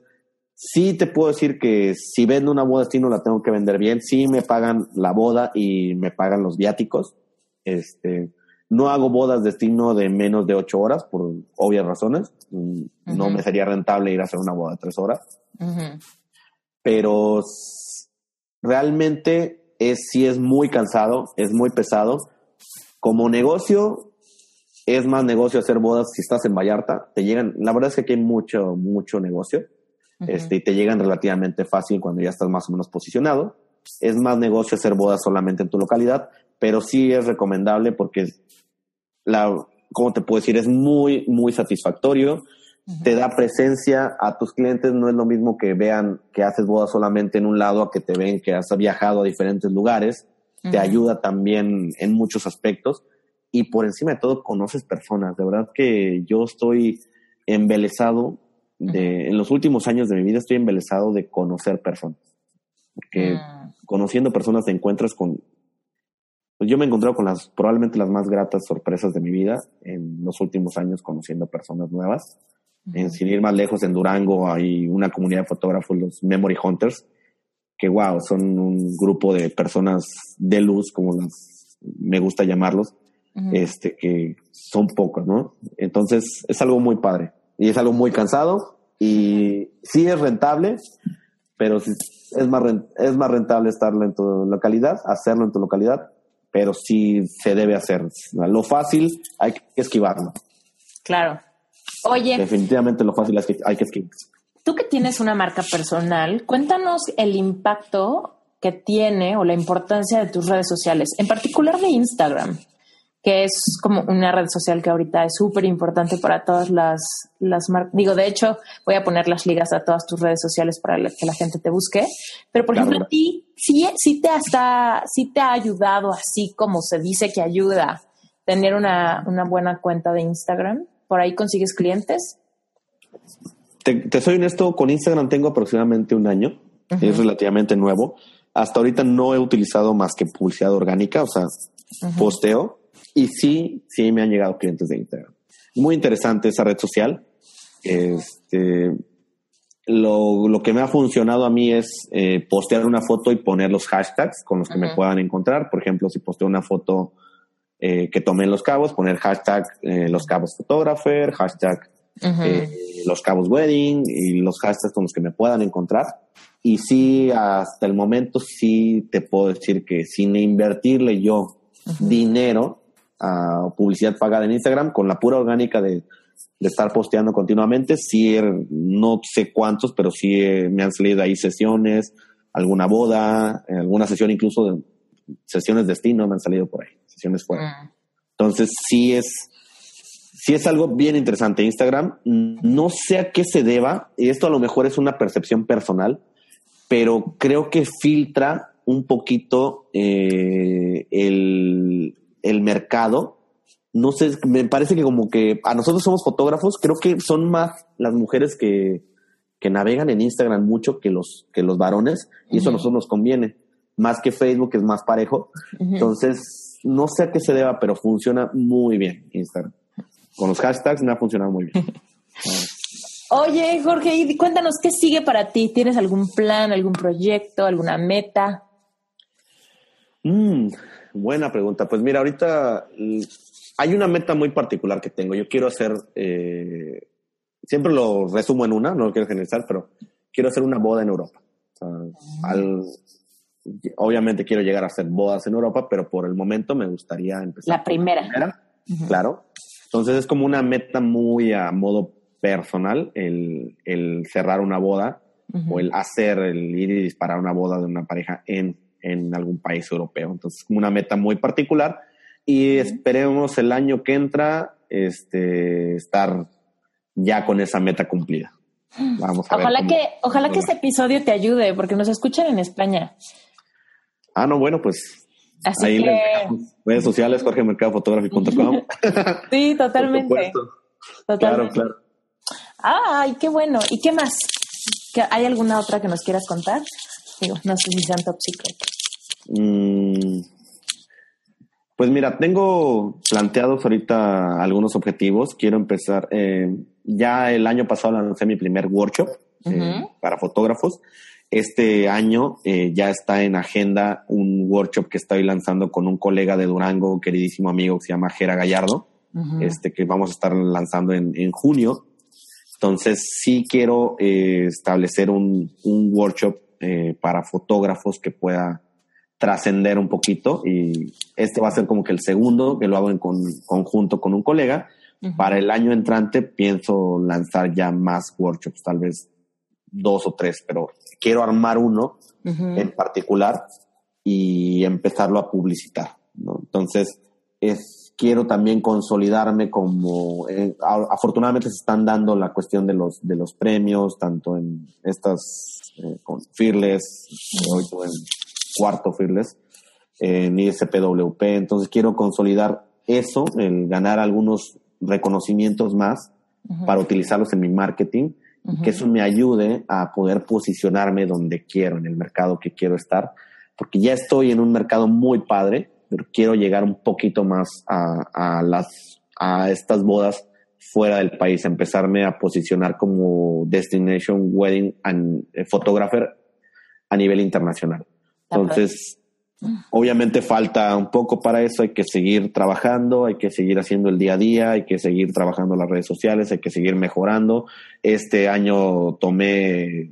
sí te puedo decir que si vendo una boda destino la tengo que vender bien. Sí me pagan la boda y me pagan los viáticos. Este, no hago bodas destino de menos de ocho horas por obvias razones. Mm, No me sería rentable ir a hacer una boda de tres horas pero realmente es sí es muy cansado, es muy pesado. Como negocio, es más negocio hacer bodas si estás en Vallarta. Te llegan, la verdad es que aquí hay mucho, mucho negocio. Este, y te llegan relativamente fácil cuando ya estás más o menos posicionado. Es más negocio hacer bodas solamente en tu localidad, pero sí es recomendable porque la, ¿cómo te puedo decir? Es muy, muy satisfactorio. Te da presencia a tus clientes, no es lo mismo que vean que haces bodas solamente en un lado a que te ven que has viajado a diferentes lugares, te ayuda también en muchos aspectos. Y por encima de todo conoces personas, de verdad que yo estoy embelesado de, en los últimos años de mi vida estoy embelesado de conocer personas, porque Mm. conociendo personas te encuentras con, pues yo me he encontrado con las, probablemente las más gratas sorpresas de mi vida en los últimos años conociendo personas nuevas. En, sin ir más lejos, en Durango hay una comunidad de fotógrafos, los Memory Hunters, que wow, son un grupo de personas de luz, como las, me gusta llamarlos, este, que son pocos, ¿no? Entonces es algo muy padre y es algo muy cansado y sí es rentable, pero es más, es más rentable estarlo en tu localidad, hacerlo en tu localidad, pero sí se debe hacer. Lo fácil hay que esquivarlo. Claro. Oye, Definitivamente lo fácil es que hay que esquivar. tú que tienes una marca personal, cuéntanos el impacto que tiene o la importancia de tus redes sociales, en particular de Instagram, que es como una red social que ahorita es súper importante para todas las, las marcas. Digo, de hecho, voy a poner las ligas a todas tus redes sociales para que la gente te busque. Pero, por Claro. ejemplo, a ti, sí, sí, te hasta, sí te ha ayudado, así como se dice que ayuda, tener una, una buena cuenta de Instagram. Por ahí consigues clientes. Te, te soy honesto, con Instagram tengo aproximadamente un año, es relativamente nuevo. Hasta ahorita no he utilizado más que publicidad orgánica, o sea, posteo, y sí, sí me han llegado clientes de Instagram. Muy interesante esa red social. Este, lo, lo que me ha funcionado a mí es eh, postear una foto y poner los hashtags con los que me Ujú. puedan encontrar. Por ejemplo, si posteo una foto eh, que tomé en Los Cabos, poner hashtag eh, Los Cabos Photographer, hashtag Los Cabos Wedding y los hashtags con los que me puedan encontrar. Y sí, hasta el momento sí te puedo decir que sin invertirle yo dinero a publicidad pagada en Instagram, con la pura orgánica de de estar posteando continuamente. Sí, er, no sé cuántos, pero sí eh, me han salido ahí sesiones, alguna boda, alguna sesión incluso de sesiones de destino me han salido por ahí, sesiones fuera. Mm. Entonces sí es, sí es algo bien interesante Instagram. No sé a qué se deba, y esto a lo mejor es una percepción personal, pero creo que filtra un poquito eh, el, el mercado no sé, me parece que como que a nosotros somos fotógrafos, creo que son más las mujeres que, que navegan en Instagram mucho que los, que los varones, y eso a nosotros nos conviene, más que Facebook, que es más parejo. Entonces, no sé a qué se deba, pero funciona muy bien Instagram. Con los hashtags me ha funcionado muy bien. Oye, Jorge, y cuéntanos, ¿qué sigue para ti? ¿Tienes algún plan, algún proyecto, alguna meta? Mm, buena pregunta. Pues mira, ahorita hay una meta muy particular que tengo. Yo quiero hacer, eh, siempre lo resumo en una, no lo quiero generalizar, pero quiero hacer una boda en Europa. obviamente quiero llegar a hacer bodas en Europa, pero por el momento me gustaría empezar. La primera. Claro. Entonces es como una meta muy a modo personal el, cerrar una boda o el hacer, el ir y disparar una boda de una pareja en, en algún país europeo. Entonces es como una meta muy particular y esperemos el año que entra este, estar ya con esa meta cumplida. Vamos a ojalá que, ojalá que ese episodio te ayude, porque nos escuchan en España. Ah, no, bueno, pues Así ahí que... redes sociales, jorgemercadofotography.com. sí, totalmente. totalmente. Claro, claro. Ay, qué bueno. ¿Y qué más? ¿Hay alguna otra que nos quieras contar? Digo, no sé si sean top secret. Mm, pues mira, tengo planteados ahorita algunos objetivos. Quiero empezar. Eh, ya el año pasado lancé mi primer workshop eh, para fotógrafos. Este año eh, ya está en agenda un workshop que estoy lanzando con un colega de Durango, queridísimo amigo que se llama Jera Gallardo, este que vamos a estar lanzando en, en junio. Entonces sí quiero establecer un, un workshop para fotógrafos que pueda trascender un poquito y este va a ser como que el segundo que lo hago en conjunto con un colega. Para el año entrante pienso lanzar ya más workshops, tal vez dos o tres, pero quiero armar uno en particular y empezarlo a publicitar. Entonces, es, quiero también consolidarme como, eh, afortunadamente se están dando la cuestión de los, de los premios, tanto en estas, eh, con Fearless, en cuarto Fearless en ISPWP. Entonces quiero consolidar eso, el ganar algunos reconocimientos más para utilizarlos en mi marketing que eso me ayude a poder posicionarme donde quiero, en el mercado que quiero estar, porque ya estoy en un mercado muy padre, pero quiero llegar un poquito más a, las, a estas bodas fuera del país, empezarme a posicionar como Destination Wedding and eh, Photographer a nivel internacional. Entonces, obviamente falta un poco para eso, hay que seguir trabajando, hay que seguir haciendo el día a día, hay que seguir trabajando las redes sociales, hay que seguir mejorando. Este año tomé,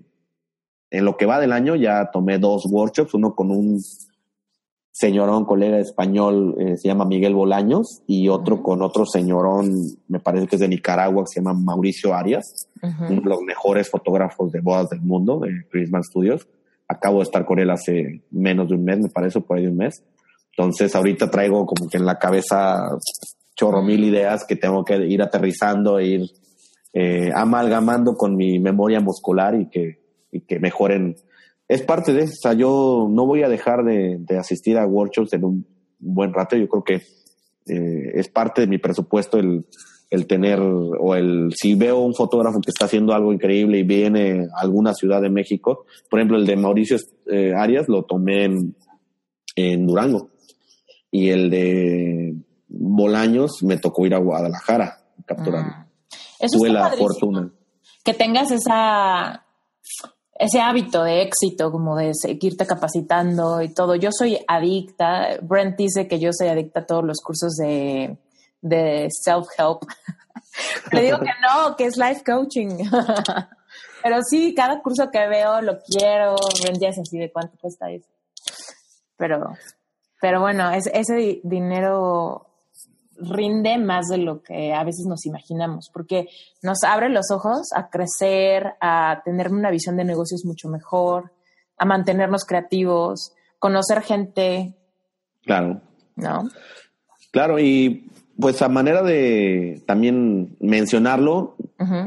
en lo que va del año, ya tomé dos workshops, uno con un señorón, colega español, eh, se llama Miguel Bolaños, y otro con otro señorón, me parece que es de Nicaragua, que se llama Mauricio Arias, uno de los mejores fotógrafos de bodas del mundo, de Prisma Studios acabo de estar con él hace menos de un mes, me parece, por ahí de un mes. Entonces ahorita traigo como que en la cabeza chorro mil ideas que tengo que ir aterrizando e ir eh, amalgamando con mi memoria muscular y que, y que mejoren. Es parte de, o sea, yo no voy a dejar de, de asistir a workshops en un buen rato. Yo creo que eh, es parte de mi presupuesto el el tener o el si veo un fotógrafo que está haciendo algo increíble y viene a alguna ciudad de México, por ejemplo el de Mauricio eh, Arias lo tomé en, en, Durango y el de Bolaños me tocó ir a Guadalajara a capturarlo. Ah. Tuve la fortuna. Que tengas esa ese hábito de éxito, como de seguirte capacitando y todo. Yo soy adicta. Brent dice que yo soy adicta a todos los cursos de de self-help. Le digo que no, que es life coaching. Pero sí, cada curso que veo lo quiero, vendías así de cuánto cuesta eso. Pero, pero bueno, ese dinero rinde más de lo que a veces nos imaginamos, porque nos abre los ojos a crecer, a tener una visión de negocios mucho mejor, a mantenernos creativos, conocer gente. Claro. ¿No? Claro, y pues a manera de también mencionarlo,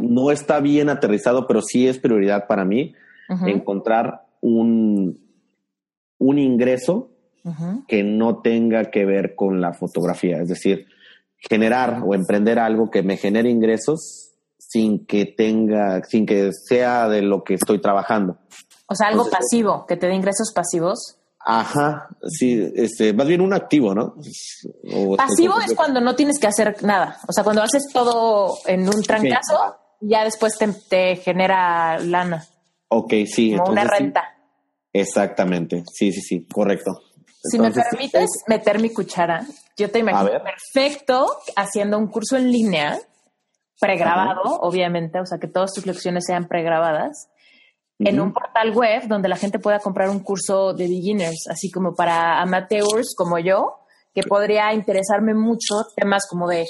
no está bien aterrizado, pero sí es prioridad para mí encontrar un, un ingreso que no tenga que ver con la fotografía. Es decir, generar o emprender algo que me genere ingresos sin que tenga, sin que sea de lo que estoy trabajando. O sea, algo pasivo, que te dé ingresos pasivos. Ajá, sí, este, más bien un activo, ¿no? Pasivo es cuando no tienes que hacer nada. O sea, cuando haces todo en un trancazo, ya después te, genera lana. Ok, sí. Como una renta. Exactamente, sí, sí, sí, correcto. si me permites meter mi cuchara, yo te imagino perfecto haciendo un curso en línea, pregrabado, obviamente, o sea, que todas tus lecciones sean pregrabadas, en un portal web donde la gente pueda comprar un curso de beginners, así como para amateurs como yo, que podría interesarme mucho temas como de,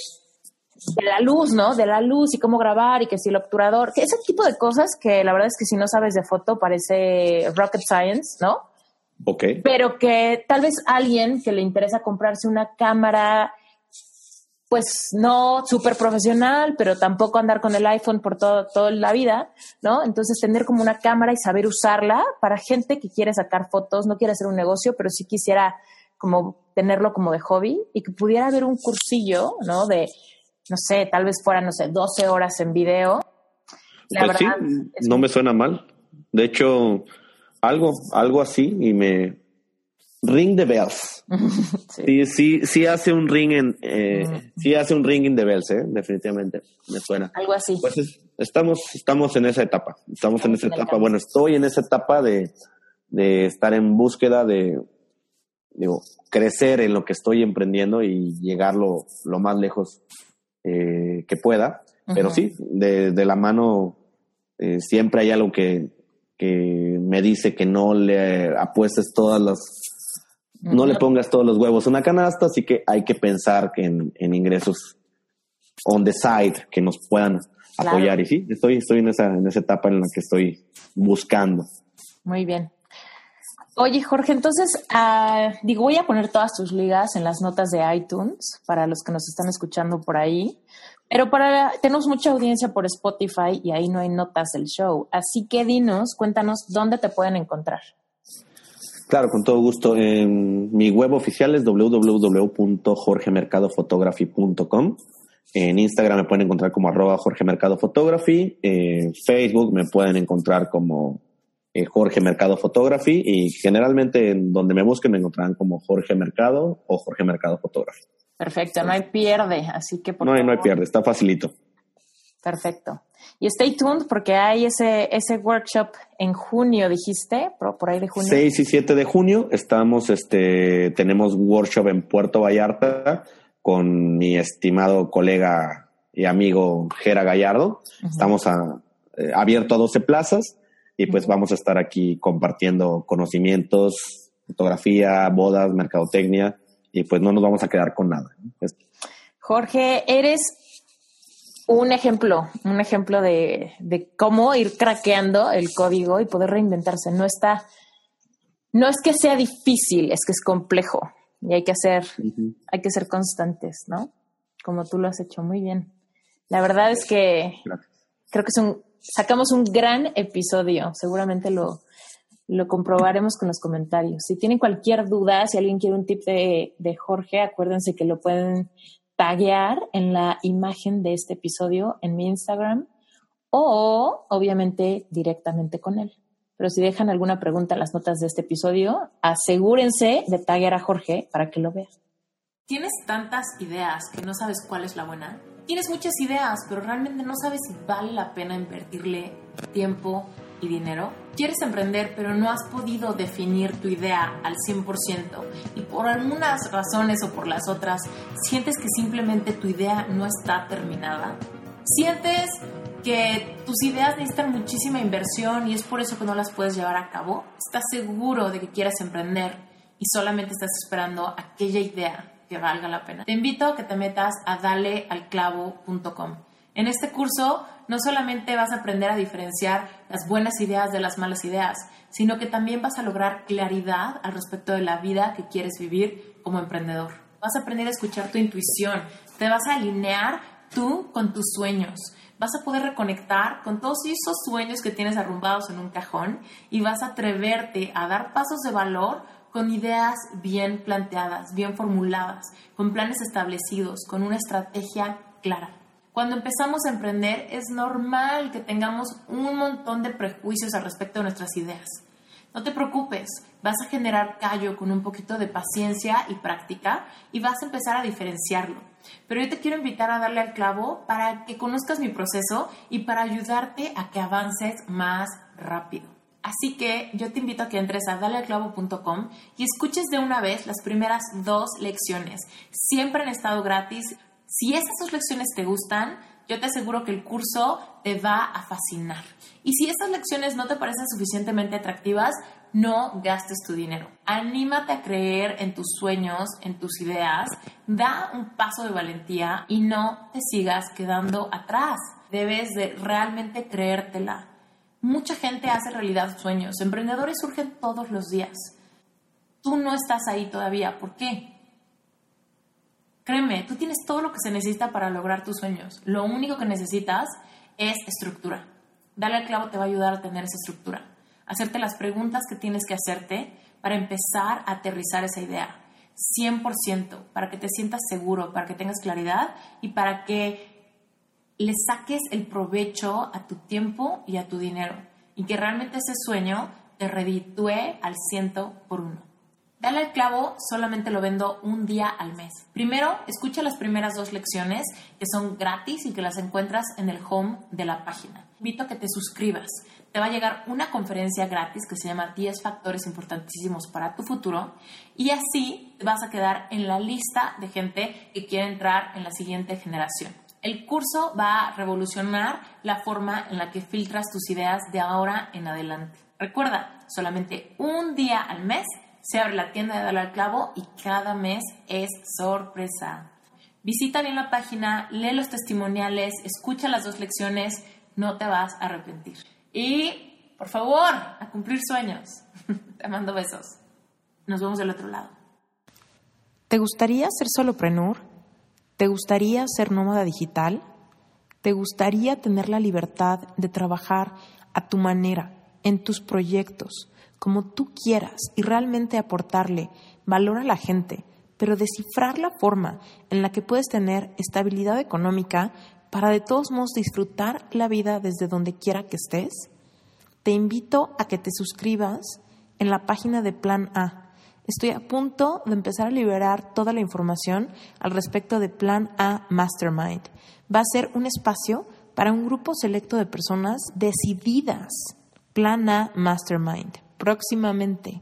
de la luz, ¿no? De la luz y cómo grabar y que si el obturador, que ese tipo de cosas que la verdad es que si no sabes de foto parece rocket science, ¿no? Ok. Pero que tal vez alguien que le interesa comprarse una cámara, pues no súper profesional, pero tampoco andar con el iPhone por todo, toda la vida, ¿no? Entonces tener como una cámara y saber usarla para gente que quiere sacar fotos, no quiere hacer un negocio, pero sí quisiera como tenerlo como de hobby y que pudiera haber un cursillo, ¿no? De, no sé, tal vez fuera, no sé, 12 horas en video. La pues verdad, sí, no me suena mal. De hecho, algo, algo así y me ring the bells. sí. sí, sí, hace un ring en, eh, sí hace un ring in the bells, eh, definitivamente, me suena. Algo así. Pues estamos, estamos en esa etapa, estamos, en esa etapa, bueno, estoy en esa etapa de, de estar en búsqueda de, digo, crecer en lo que estoy emprendiendo y llegar lo, lo más lejos eh, que pueda. Pero sí, de, de la mano eh, siempre hay algo que, que me dice que no le apuestes todas las, no le pongas todos los huevos en una canasta, así que hay que pensar que en, ingresos on the side que nos puedan apoyar. Y sí, estoy, estoy en esa, en esa etapa en la que estoy buscando. Muy bien. Oye, Jorge, entonces, ah, digo, voy a poner todas tus ligas en las notas de iTunes para los que nos están escuchando por ahí. Pero para tenemos mucha audiencia por Spotify y ahí no hay notas del show. Así que dinos, cuéntanos dónde te pueden encontrar. Claro, con todo gusto. En mi web oficial es www.jorgemercadophotography.com. En Instagram me pueden encontrar como arroba Jorge Mercado Photography. En Facebook me pueden encontrar como eh, Jorge Mercado Photography. Y generalmente en donde me busquen me encontrarán como Jorge Mercado o Jorge Mercado Photography. Perfecto, no hay pierde, así que por no, hay, no hay pierde, está facilito. Perfecto. Y stay tuned porque hay ese, ese workshop en junio, dijiste, por, por ahí de junio. 6 y 7 de junio estamos, este, tenemos workshop en Puerto Vallarta con mi estimado colega y amigo Jera Gallardo. Estamos a, eh, abierto a 12 plazas y pues vamos a estar aquí compartiendo conocimientos, fotografía, bodas, mercadotecnia y pues no nos vamos a quedar con nada. Jorge, eres un ejemplo, un ejemplo de, cómo ir craqueando el código y poder reinventarse. No está, no es que sea difícil, es que es complejo y hay que hacer, hay que ser constantes, ¿no? Como tú lo has hecho muy bien. La verdad es que creo que es un, sacamos un gran episodio. Seguramente lo, lo comprobaremos con los comentarios. Si tienen cualquier duda, si alguien quiere un tip de, Jorge, acuérdense que lo pueden taguear en la imagen de este episodio en mi Instagram o obviamente directamente con él. Pero si dejan alguna pregunta en las notas de este episodio, asegúrense de taguear a Jorge para que lo vea. ¿Tienes tantas ideas que no sabes cuál es la buena? Tienes muchas ideas, pero realmente no sabes si vale la pena invertirle tiempo y dinero? Quieres emprender, pero no has podido definir tu idea al 100% y por algunas razones o por las otras sientes que simplemente tu idea no está terminada. Sientes que tus ideas necesitan muchísima inversión y es por eso que no las puedes llevar a cabo. Estás seguro de que quieres emprender y solamente estás esperando aquella idea que valga la pena. Te invito a que te metas a dalealclavo.com. En este curso no solamente vas a aprender a diferenciar las buenas ideas de las malas ideas, sino que también vas a lograr claridad al respecto de la vida que quieres vivir como emprendedor. Vas a aprender a escuchar tu intuición, te vas a alinear tú con tus sueños, vas a poder reconectar con todos esos sueños que tienes arrumbados en un cajón y vas a atreverte a dar pasos de valor con ideas bien planteadas, bien formuladas, con planes establecidos, con una estrategia clara. Cuando empezamos a emprender es normal que tengamos un montón de prejuicios al respecto de nuestras ideas. No te preocupes, vas a generar callo con un poquito de paciencia y práctica y vas a empezar a diferenciarlo. Pero yo te quiero invitar a darle al clavo para que conozcas mi proceso y para ayudarte a que avances más rápido. Así que yo te invito a que entres a dalealclavo.com y escuches de una vez las primeras dos lecciones. Siempre han estado gratis. Si esas dos lecciones te gustan, yo te aseguro que el curso te va a fascinar. Y si estas lecciones no te parecen suficientemente atractivas, no gastes tu dinero. Anímate a creer en tus sueños, en tus ideas, da un paso de valentía y no te sigas quedando atrás. Debes de realmente creértela. Mucha gente hace realidad sueños. Emprendedores surgen todos los días. Tú no estás ahí todavía. ¿Por qué? Créeme, tú tienes todo lo que se necesita para lograr tus sueños. Lo único que necesitas es estructura. Dale al clavo te va a ayudar a tener esa estructura. Hacerte las preguntas que tienes que hacerte para empezar a aterrizar esa idea. 100%, para que te sientas seguro, para que tengas claridad y para que le saques el provecho a tu tiempo y a tu dinero. Y que realmente ese sueño te reditúe al ciento por uno. Dale al clavo solamente lo vendo un día al mes. Primero, escucha las primeras dos lecciones que son gratis y que las encuentras en el home de la página. Invito a que te suscribas. Te va a llegar una conferencia gratis que se llama 10 factores importantísimos para tu futuro y así vas a quedar en la lista de gente que quiere entrar en la siguiente generación. El curso va a revolucionar la forma en la que filtras tus ideas de ahora en adelante. Recuerda, solamente un día al mes se abre la tienda de Dale al Clavo y cada mes es sorpresa. Visita bien la página, lee los testimoniales, escucha las dos lecciones, no te vas a arrepentir. Y, por favor, a cumplir sueños. te mando besos. Nos vemos del otro lado. ¿Te gustaría ser soloprenur? ¿Te gustaría ser nómada digital? ¿Te gustaría tener la libertad de trabajar a tu manera, en tus proyectos? Como tú quieras y realmente aportarle valor a la gente, pero descifrar la forma en la que puedes tener estabilidad económica para de todos modos disfrutar la vida desde donde quiera que estés, te invito a que te suscribas en la página de Plan A. Estoy a punto de empezar a liberar toda la información al respecto de Plan A Mastermind. Va a ser un espacio para un grupo selecto de personas decididas. Plan A Mastermind próximamente.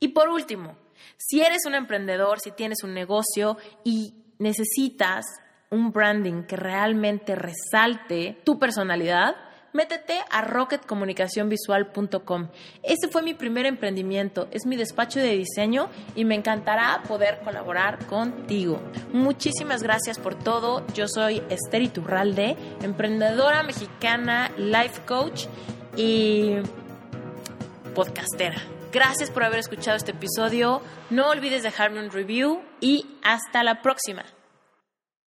Y por último, si eres un emprendedor, si tienes un negocio y necesitas un branding que realmente resalte tu personalidad, métete a rocketcomunicacionvisual.com. Ese fue mi primer emprendimiento, es mi despacho de diseño y me encantará poder colaborar contigo. Muchísimas gracias por todo. Yo soy Esther Iturralde, emprendedora mexicana, life coach y podcastera. Gracias por haber escuchado este episodio. No olvides dejarme un review y hasta la próxima.